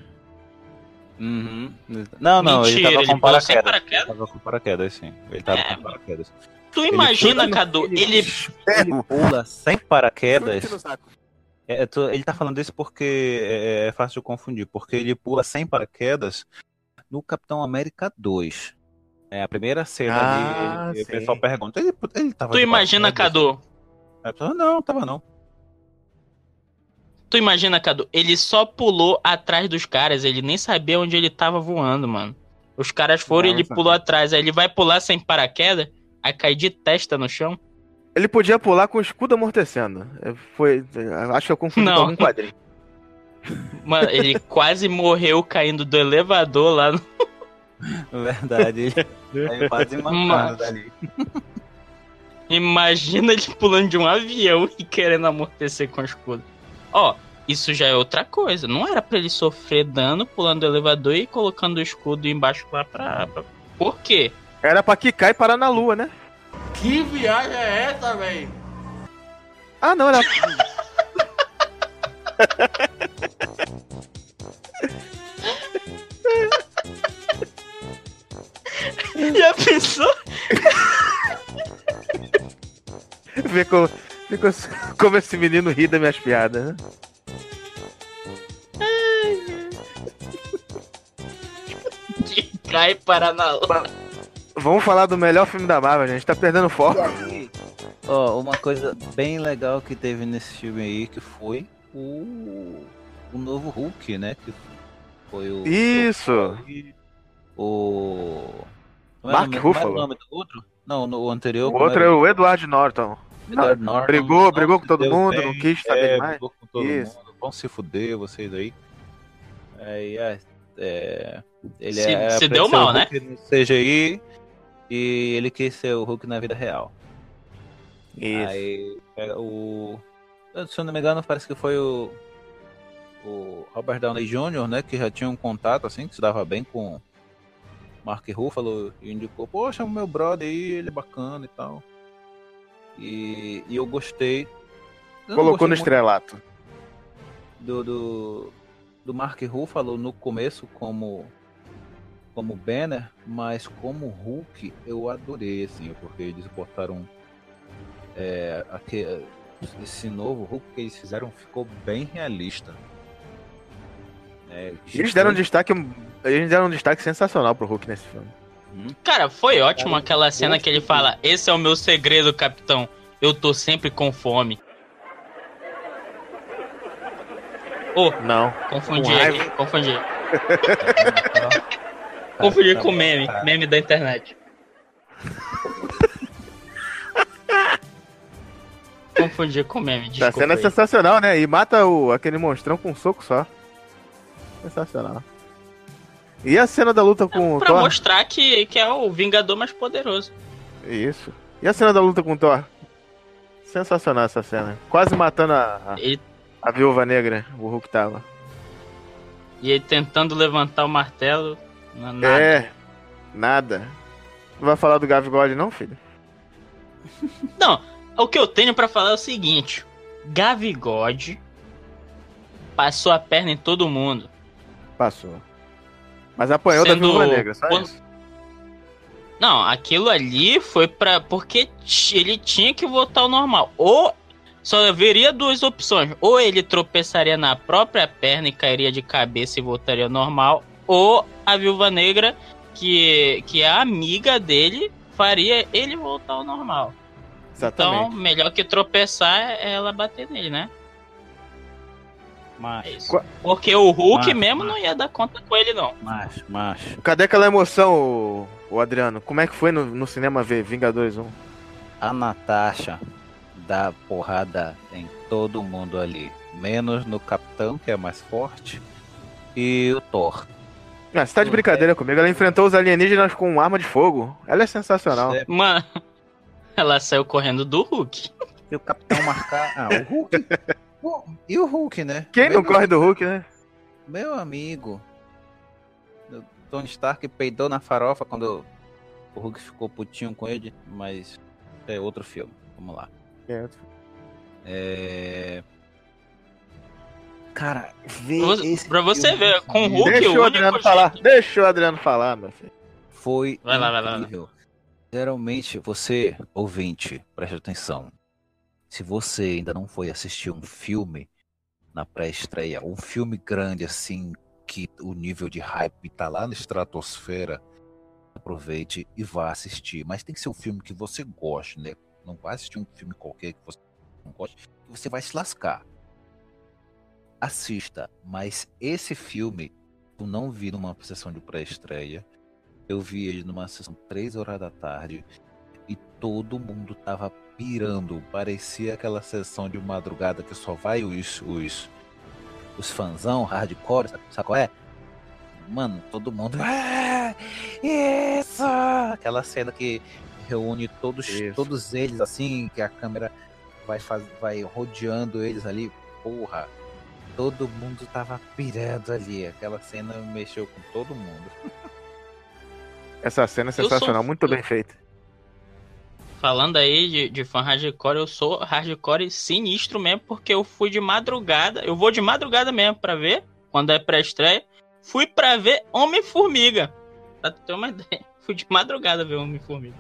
Uhum. Não, não, Mentira, ele tava ele com paraquedas. paraquedas. Tava com paraquedas, sim. Ele tava É, com paraquedas. Tu imagina, pula- Cadu, ele... Ele pula sem paraquedas. É, eu tô- ele tá falando isso porque é, é fácil de confundir, porque ele pula sem paraquedas no Capitão América 2. É a primeira cena Ah, ali, e o pessoal pergunta, ele, ele tava Tu imagina, paraquedas? Cadu, não, tava não. Tu imagina, Cadu, ele só pulou atrás dos caras, ele nem sabia onde ele tava voando, mano. Os caras foram e ele pulou atrás, aí ele vai pular sem paraquedas, aí cai de testa no chão. Ele podia pular com o escudo amortecendo. Foi, acho que eu confundi Não. com algum quadrinho. Mano, ele quase morreu caindo do elevador lá no... Verdade, ele aí quase dali. Imagina ele pulando de um avião e querendo amortecer com o escudo. Ó, isso já é outra coisa. Não era pra ele sofrer dano pulando do elevador e colocando o escudo embaixo lá pra. pra- Por quê? Era pra quicar e parar na lua, né? Que viagem é essa, velho? Ah, não, era. Já pensou? Vê como, como, como esse menino ri das minhas piadas, né? Cai para na. Vamos falar do melhor filme da Marvel, gente. Tá perdendo foco. Ó, uma coisa bem legal que teve nesse filme aí, que foi o, o novo Hulk, né? Que foi o... Isso. O... como é Mark o nome- Ruffalo. Como é o nome do outro? Não, no anterior. O como outro era? é o Edward Norton. Brigou- Não brigou com todo mundo, não quis saber é, demais. Brigou com todo Isso. mundo. Vão se fuder vocês aí. Aí, é, é, ele Se- é se deu mal, né? No CGI e ele quis ser o Hulk na vida real. Isso. Aí é, o. Se eu não me engano, parece que foi o. O Robert Downey Jr., né? Que já tinha um contato assim, que se dava bem com Mark Ruffalo e indicou, poxa, o meu brother aí, ele é bacana e tal. E, e eu gostei. eu Colocou gostei no estrelato. do, do, do Mark Ruffalo no começo como como Banner, mas como Hulk eu adorei assim, porque eles botaram é, esse novo Hulk que eles fizeram ficou bem realista. É, Eles deram um destaque. Eles deram um destaque sensacional pro Hulk nesse filme. Cara, foi ótimo aquela cena que ele fala: Esse é o meu segredo, capitão. Eu tô sempre com fome. Ô, Não. confundi Com confundi. Confundi com meme, meme da internet. Confundi com meme, desculpa sendo aí. sensacional, né? E mata o, aquele monstrão com um soco só. Sensacional. E a cena da luta com o Pra Thor? mostrar que, que é o Vingador mais poderoso. Isso. E a cena da luta com o Thor? Sensacional essa cena. Quase matando a, a, Ele, a viúva negra, o Hulk tava. E ele tentando levantar o martelo. na- nada. É, nada. Não vai falar do Gavigode não, filho? Não, o que eu tenho pra falar é o seguinte: Gavigode passou a perna em todo mundo. Passou. Mas apanhou Sendo- da Viúva Negra, só quando- isso. Não, aquilo ali foi pra. Porque ele tinha que voltar ao normal. Ou só haveria duas opções. Ou ele tropeçaria na própria perna e cairia de cabeça e voltaria ao normal. Ou a viúva negra, que, que é a amiga dele, faria ele voltar ao normal. Então, Exatamente. melhor que tropeçar é ela bater nele, né? É Macho. Qua- Porque o Hulk Macho, mesmo macho. não ia dar conta com ele, não. macho, macho. Cadê aquela emoção, o, o Adriano? Como é que foi no, no cinema ver Vingadores 1? A Natasha dá porrada em todo mundo ali. Menos no Capitão, que é mais forte. E o Thor. Ah, você tá de brincadeira comigo? Ela enfrentou os alienígenas com uma arma de fogo. Ela é sensacional. É, Mano, ela saiu correndo do Hulk. E o Capitão marcar. Ah, o Hulk. Pô, e o Hulk, né? Quem não Meu- corre do Hulk, né? Meu amigo. O Tony Stark peidou na farofa quando o Hulk ficou putinho com ele, mas é outro filme. Vamos lá. É. Cara, vê Pra você- esse pra você filme ver, com o Hulk, Deixa o Adriano jeito- falar. Deixa o Adriano falar, meu filho. foi Vai lá, vai lá, vai lá. incrível. Geralmente, você, ouvinte, preste atenção. Se você ainda não foi assistir um filme na pré-estreia, um filme grande assim, que o nível de hype tá lá na estratosfera, aproveite e vá assistir. Mas tem que ser um filme que você goste, né? Não vai assistir um filme qualquer que você não goste, que você vai se lascar. Assista, mas esse filme eu não vi numa sessão de pré-estreia. Eu vi ele numa sessão 3 horas da tarde e todo mundo tava pirando. Parecia aquela sessão de madrugada que só vai os os, os fãzão hardcore, sabe, sabe qual é? Mano, todo mundo. "Ah, isso! Aquela cena que reúne todos, Isso. todos eles assim, que a câmera vai, faz, vai rodeando eles ali. Porra, todo mundo tava pirando ali. Aquela cena mexeu com todo mundo. Essa cena é Eu sou- sensacional, muito bem feita. Falando aí de, de fã hardcore, eu sou hardcore sinistro mesmo, porque eu fui de madrugada. Eu vou de madrugada mesmo pra ver, quando é pré-estreia. Fui pra ver Homem-Formiga. Pra ter uma ideia. Fui de madrugada ver Homem-Formiga.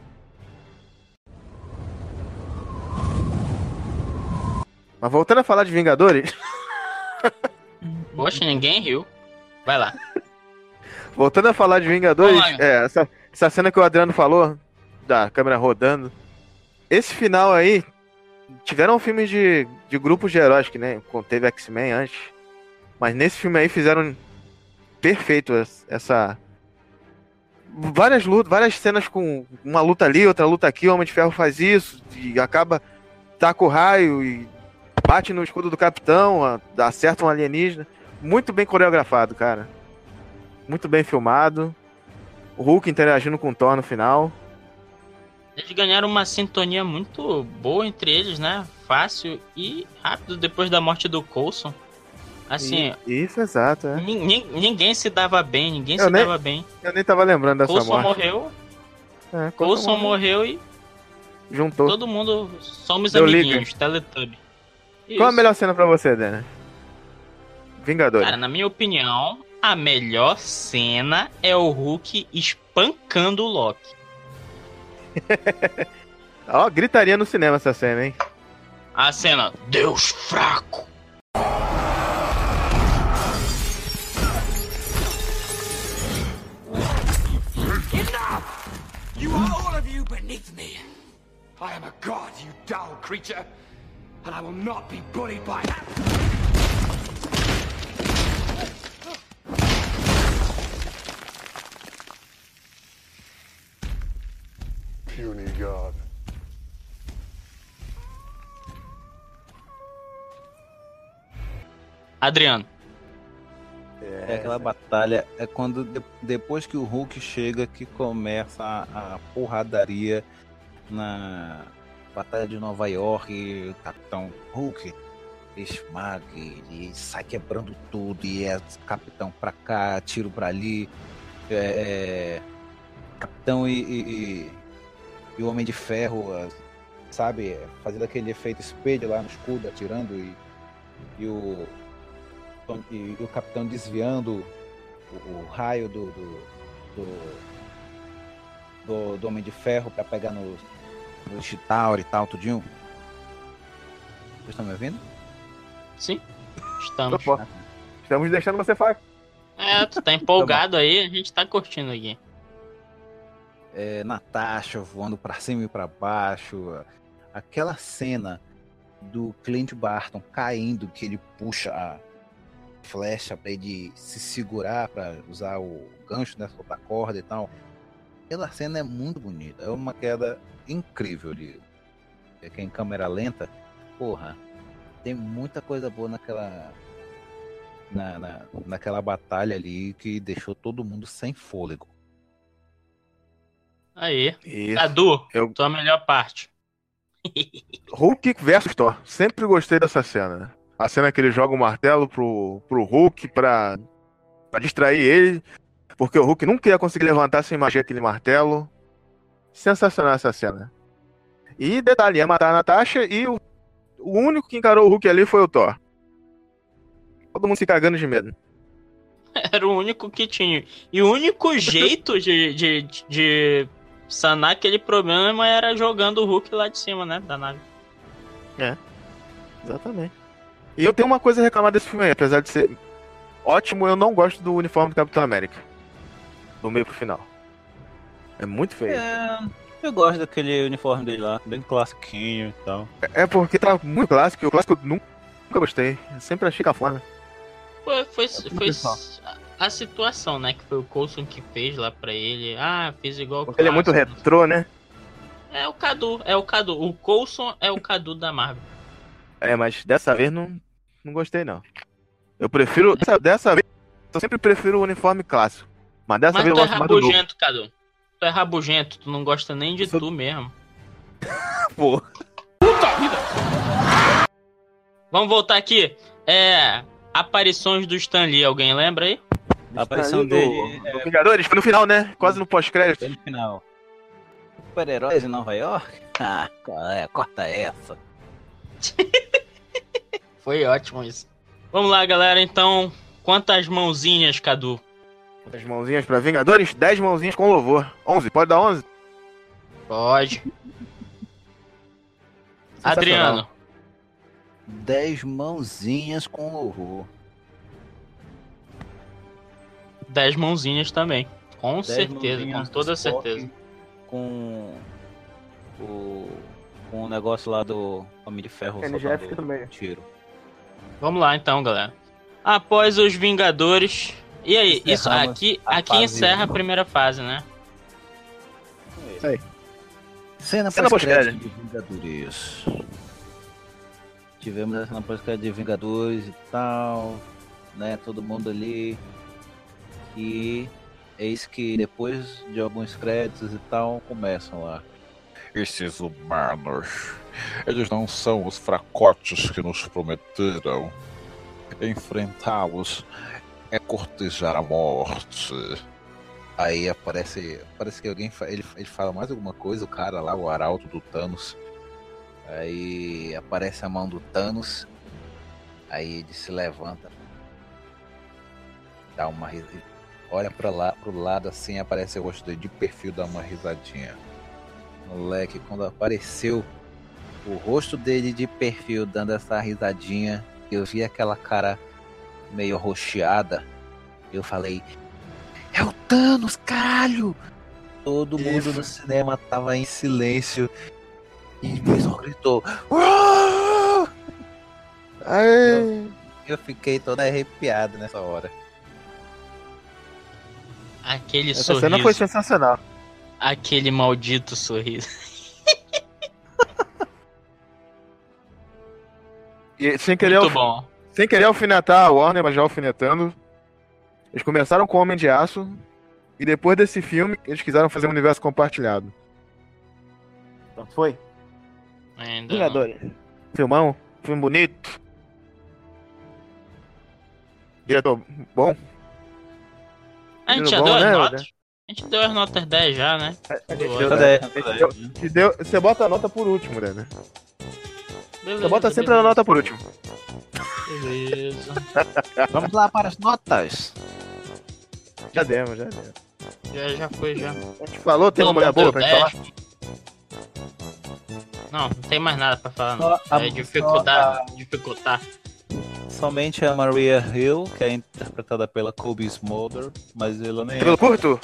Mas voltando a falar de Vingadores, Poxa, ninguém riu. Vai lá. voltando a falar de Vingadores, é, essa, essa cena que o Adriano falou, da câmera rodando, esse final aí, tiveram filmes de, de grupos de heróis, que né, teve X-Men antes, mas nesse filme aí fizeram perfeito es- essa... Várias lutas, várias cenas com uma luta ali, outra luta aqui, o Homem de Ferro faz isso, e acaba, taca o raio e bate no escudo do capitão, acerta um alienígena. Muito bem coreografado, cara. Muito bem filmado. O Hulk interagindo com o Thor no final. Eles ganharam uma sintonia muito boa entre eles, né? Fácil e rápido depois da morte do Coulson. Assim, Isso, exato. É. nin- nin- ninguém se dava bem, ninguém Eu se nem- dava bem. Eu nem tava lembrando dessa Coulson morte. morreu, É, Coulson morreu e Juntou. todo mundo somos Deu amiguinhos, Teletubby. Qual a Isso. melhor cena pra você, Dana? Vingadores. Cara, na minha opinião, a melhor cena é o Hulk espancando o Loki. Ó, gritaria no cinema essa cena, hein? A cena, Deus fraco. You are all of you beneath me. I am a god, you dull creature, and I will not be bullied by that. Puny god. Adriano, É aquela batalha, é quando de- depois que o Hulk chega que começa a, a porradaria na Batalha de Nova York, e o Capitão Hulk, esmaga, e sai quebrando tudo, e é capitão pra cá, tiro pra ali, é, é, capitão e, e- e- o Homem de Ferro, ah, sabe, fazendo aquele efeito espelho lá no escudo, atirando, e, e o, e, o capitão desviando o, o raio do, do, do, do- do Homem de Ferro pra pegar no, no Chitauri e tal, tudinho. Vocês estão me ouvindo? Sim, estamos. Estamos deixando você falar. É, tu tá empolgado aí, a gente tá curtindo aqui. É, Natasha voando pra cima e pra baixo. Aquela cena do Clint Barton caindo, que ele puxa a flecha pra ele se segurar pra usar o gancho, né? Soltar a corda e tal. Aquela cena é muito bonita. É uma queda incrível ali. É que é em câmera lenta, porra, tem muita coisa boa naquela. Na, na, naquela batalha ali que deixou todo mundo sem fôlego. Aí. Isso. Cadu, Eu- tua melhor parte. Hulk versus Thor. Sempre gostei dessa cena. né? A cena que ele joga o martelo pro, pro Hulk pra, pra distrair ele. Porque o Hulk nunca ia conseguir levantar sem magia aquele martelo. Sensacional essa cena. E detalhe, ia matar a Natasha e o, o único que encarou o Hulk ali foi o Thor. Todo mundo se cagando de medo. Era o único que tinha. E o único jeito de, de, de sanar aquele problema era jogando o Hulk lá de cima, né? Da nave. Exatamente. E eu tenho uma coisa a reclamar desse filme aí, apesar de ser ótimo, eu não gosto do uniforme do Capitão América. Do meio pro final. É muito feio. É, eu gosto daquele uniforme dele lá, bem classiquinho e tal. É porque tá muito clássico, e o clássico eu nunca, nunca gostei. Eu sempre achei cafona. Foi, foi, foi pessoal. A, situação, né? Que foi o Coulson que fez lá pra ele. Ah, fiz igual o Porque ele é muito retrô, né? É o Cadu, é o Cadu. O Coulson é o Cadu da Marvel. É, mas dessa vez não, não gostei não. Eu prefiro. Dessa, dessa vez, eu sempre prefiro o uniforme clássico. Mas dessa Mas vez tu eu é gosto mais do novo. rabugento, Cadu. Tu é rabugento, tu não gosta nem de Sou- tu mesmo. Pô. Vamos voltar aqui. É. Aparições do Stan Lee, alguém lembra aí? A aparição do, dele do Vingadores foi no final, né? Quase no pós-crédito. é no final. Super-heróis em Nova York? Ah, qual é? corta essa. Foi ótimo isso. Vamos lá, galera, então. Quantas mãozinhas, Cadu? As mãozinhas pra Vingadores, 10 mãozinhas com louvor. 11, pode dar 11? Pode. Adriano. Dez mãozinhas com horror. 10 mãozinhas também. Com Dez certeza, com toda certeza. Com o, com o negócio lá do Homem de Ferro NGF também. tiro. Vamos lá então, galera. Após os Vingadores. E aí, isso Encerramos aqui, a aqui fase encerra a primeira fase, né? Cena Cena pós-crédito de Vingadores. Tivemos a cena pós-crédito de Vingadores e tal, né? Todo mundo ali. E eis que depois de alguns créditos e tal, começam lá. Esses humanos, eles não são os fracotes que nos prometeram. Enfrentá-los é cortejar a morte. Aí aparece. Parece que alguém ele, ele fala mais alguma coisa, o cara lá, o arauto do Thanos. Aí aparece a mão do Thanos. Aí ele se levanta. Dá uma ris- Olha pra lá, pro lado assim, aparece o rosto dele de perfil, dá uma risadinha. Moleque, quando apareceu o rosto dele de perfil dando essa risadinha, eu vi aquela cara meio rocheada. Eu falei, é o Thanos, caralho! Todo mundo no cinema tava em silêncio. E o pessoal gritou. "Uau!" Aê. Eu fiquei todo arrepiado nessa hora. Aquele Essa sorriso. cena foi sensacional. Aquele maldito sorriso. E sem querer, Muito alf- bom. sem querer alfinetar a Warner, mas já alfinetando. Eles começaram com Homem de Aço. E depois desse filme, eles quiseram fazer um universo compartilhado. Então foi. Ainda não. Vingadores. Filmão, filme bonito. Diretor bom? A gente já bom, deu as né, notas? A gente deu as notas 10 já, né? A gente Boa. deu, né? dez, A gente deu- dez. te deu- Você bota a nota por último, né? Beleza, Você bota sempre a beleza, nota por último. Beleza. Vamos lá para as notas. Já demos, já demos. Já, já foi, já. A gente falou, tem uma mulher boa pra gente 10. falar? Não, não tem mais nada pra falar, não. a- É dificultar, dificultar. Somente a Maria Hill, que é interpretada pela Kobe Smolder, mas ela nem Cabelo curto?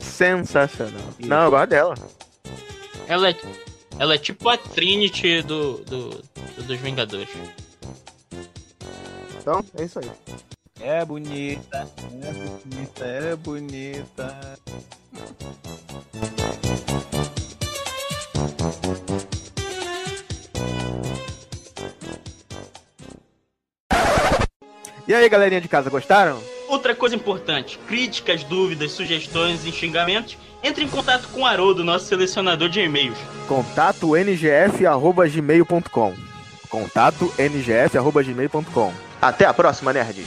Sensacional. Não, eu gosto dela. Ela é, ela é tipo a Trinity do, do, do- dos Vingadores. Então, é isso aí. é bonita, é bonita, é bonita. E aí, galerinha de casa, gostaram? Outra coisa importante, críticas, dúvidas, sugestões e xingamentos, entre em contato com o Haroldo, nosso selecionador de e-mails. Contato ngf.gmail.com Contato ngf.gmail.com Até a próxima, nerd.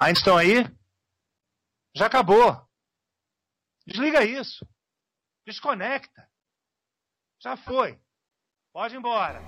Ainda estão aí? Já acabou. Desliga isso. Desconecta. Já foi. Pode ir embora.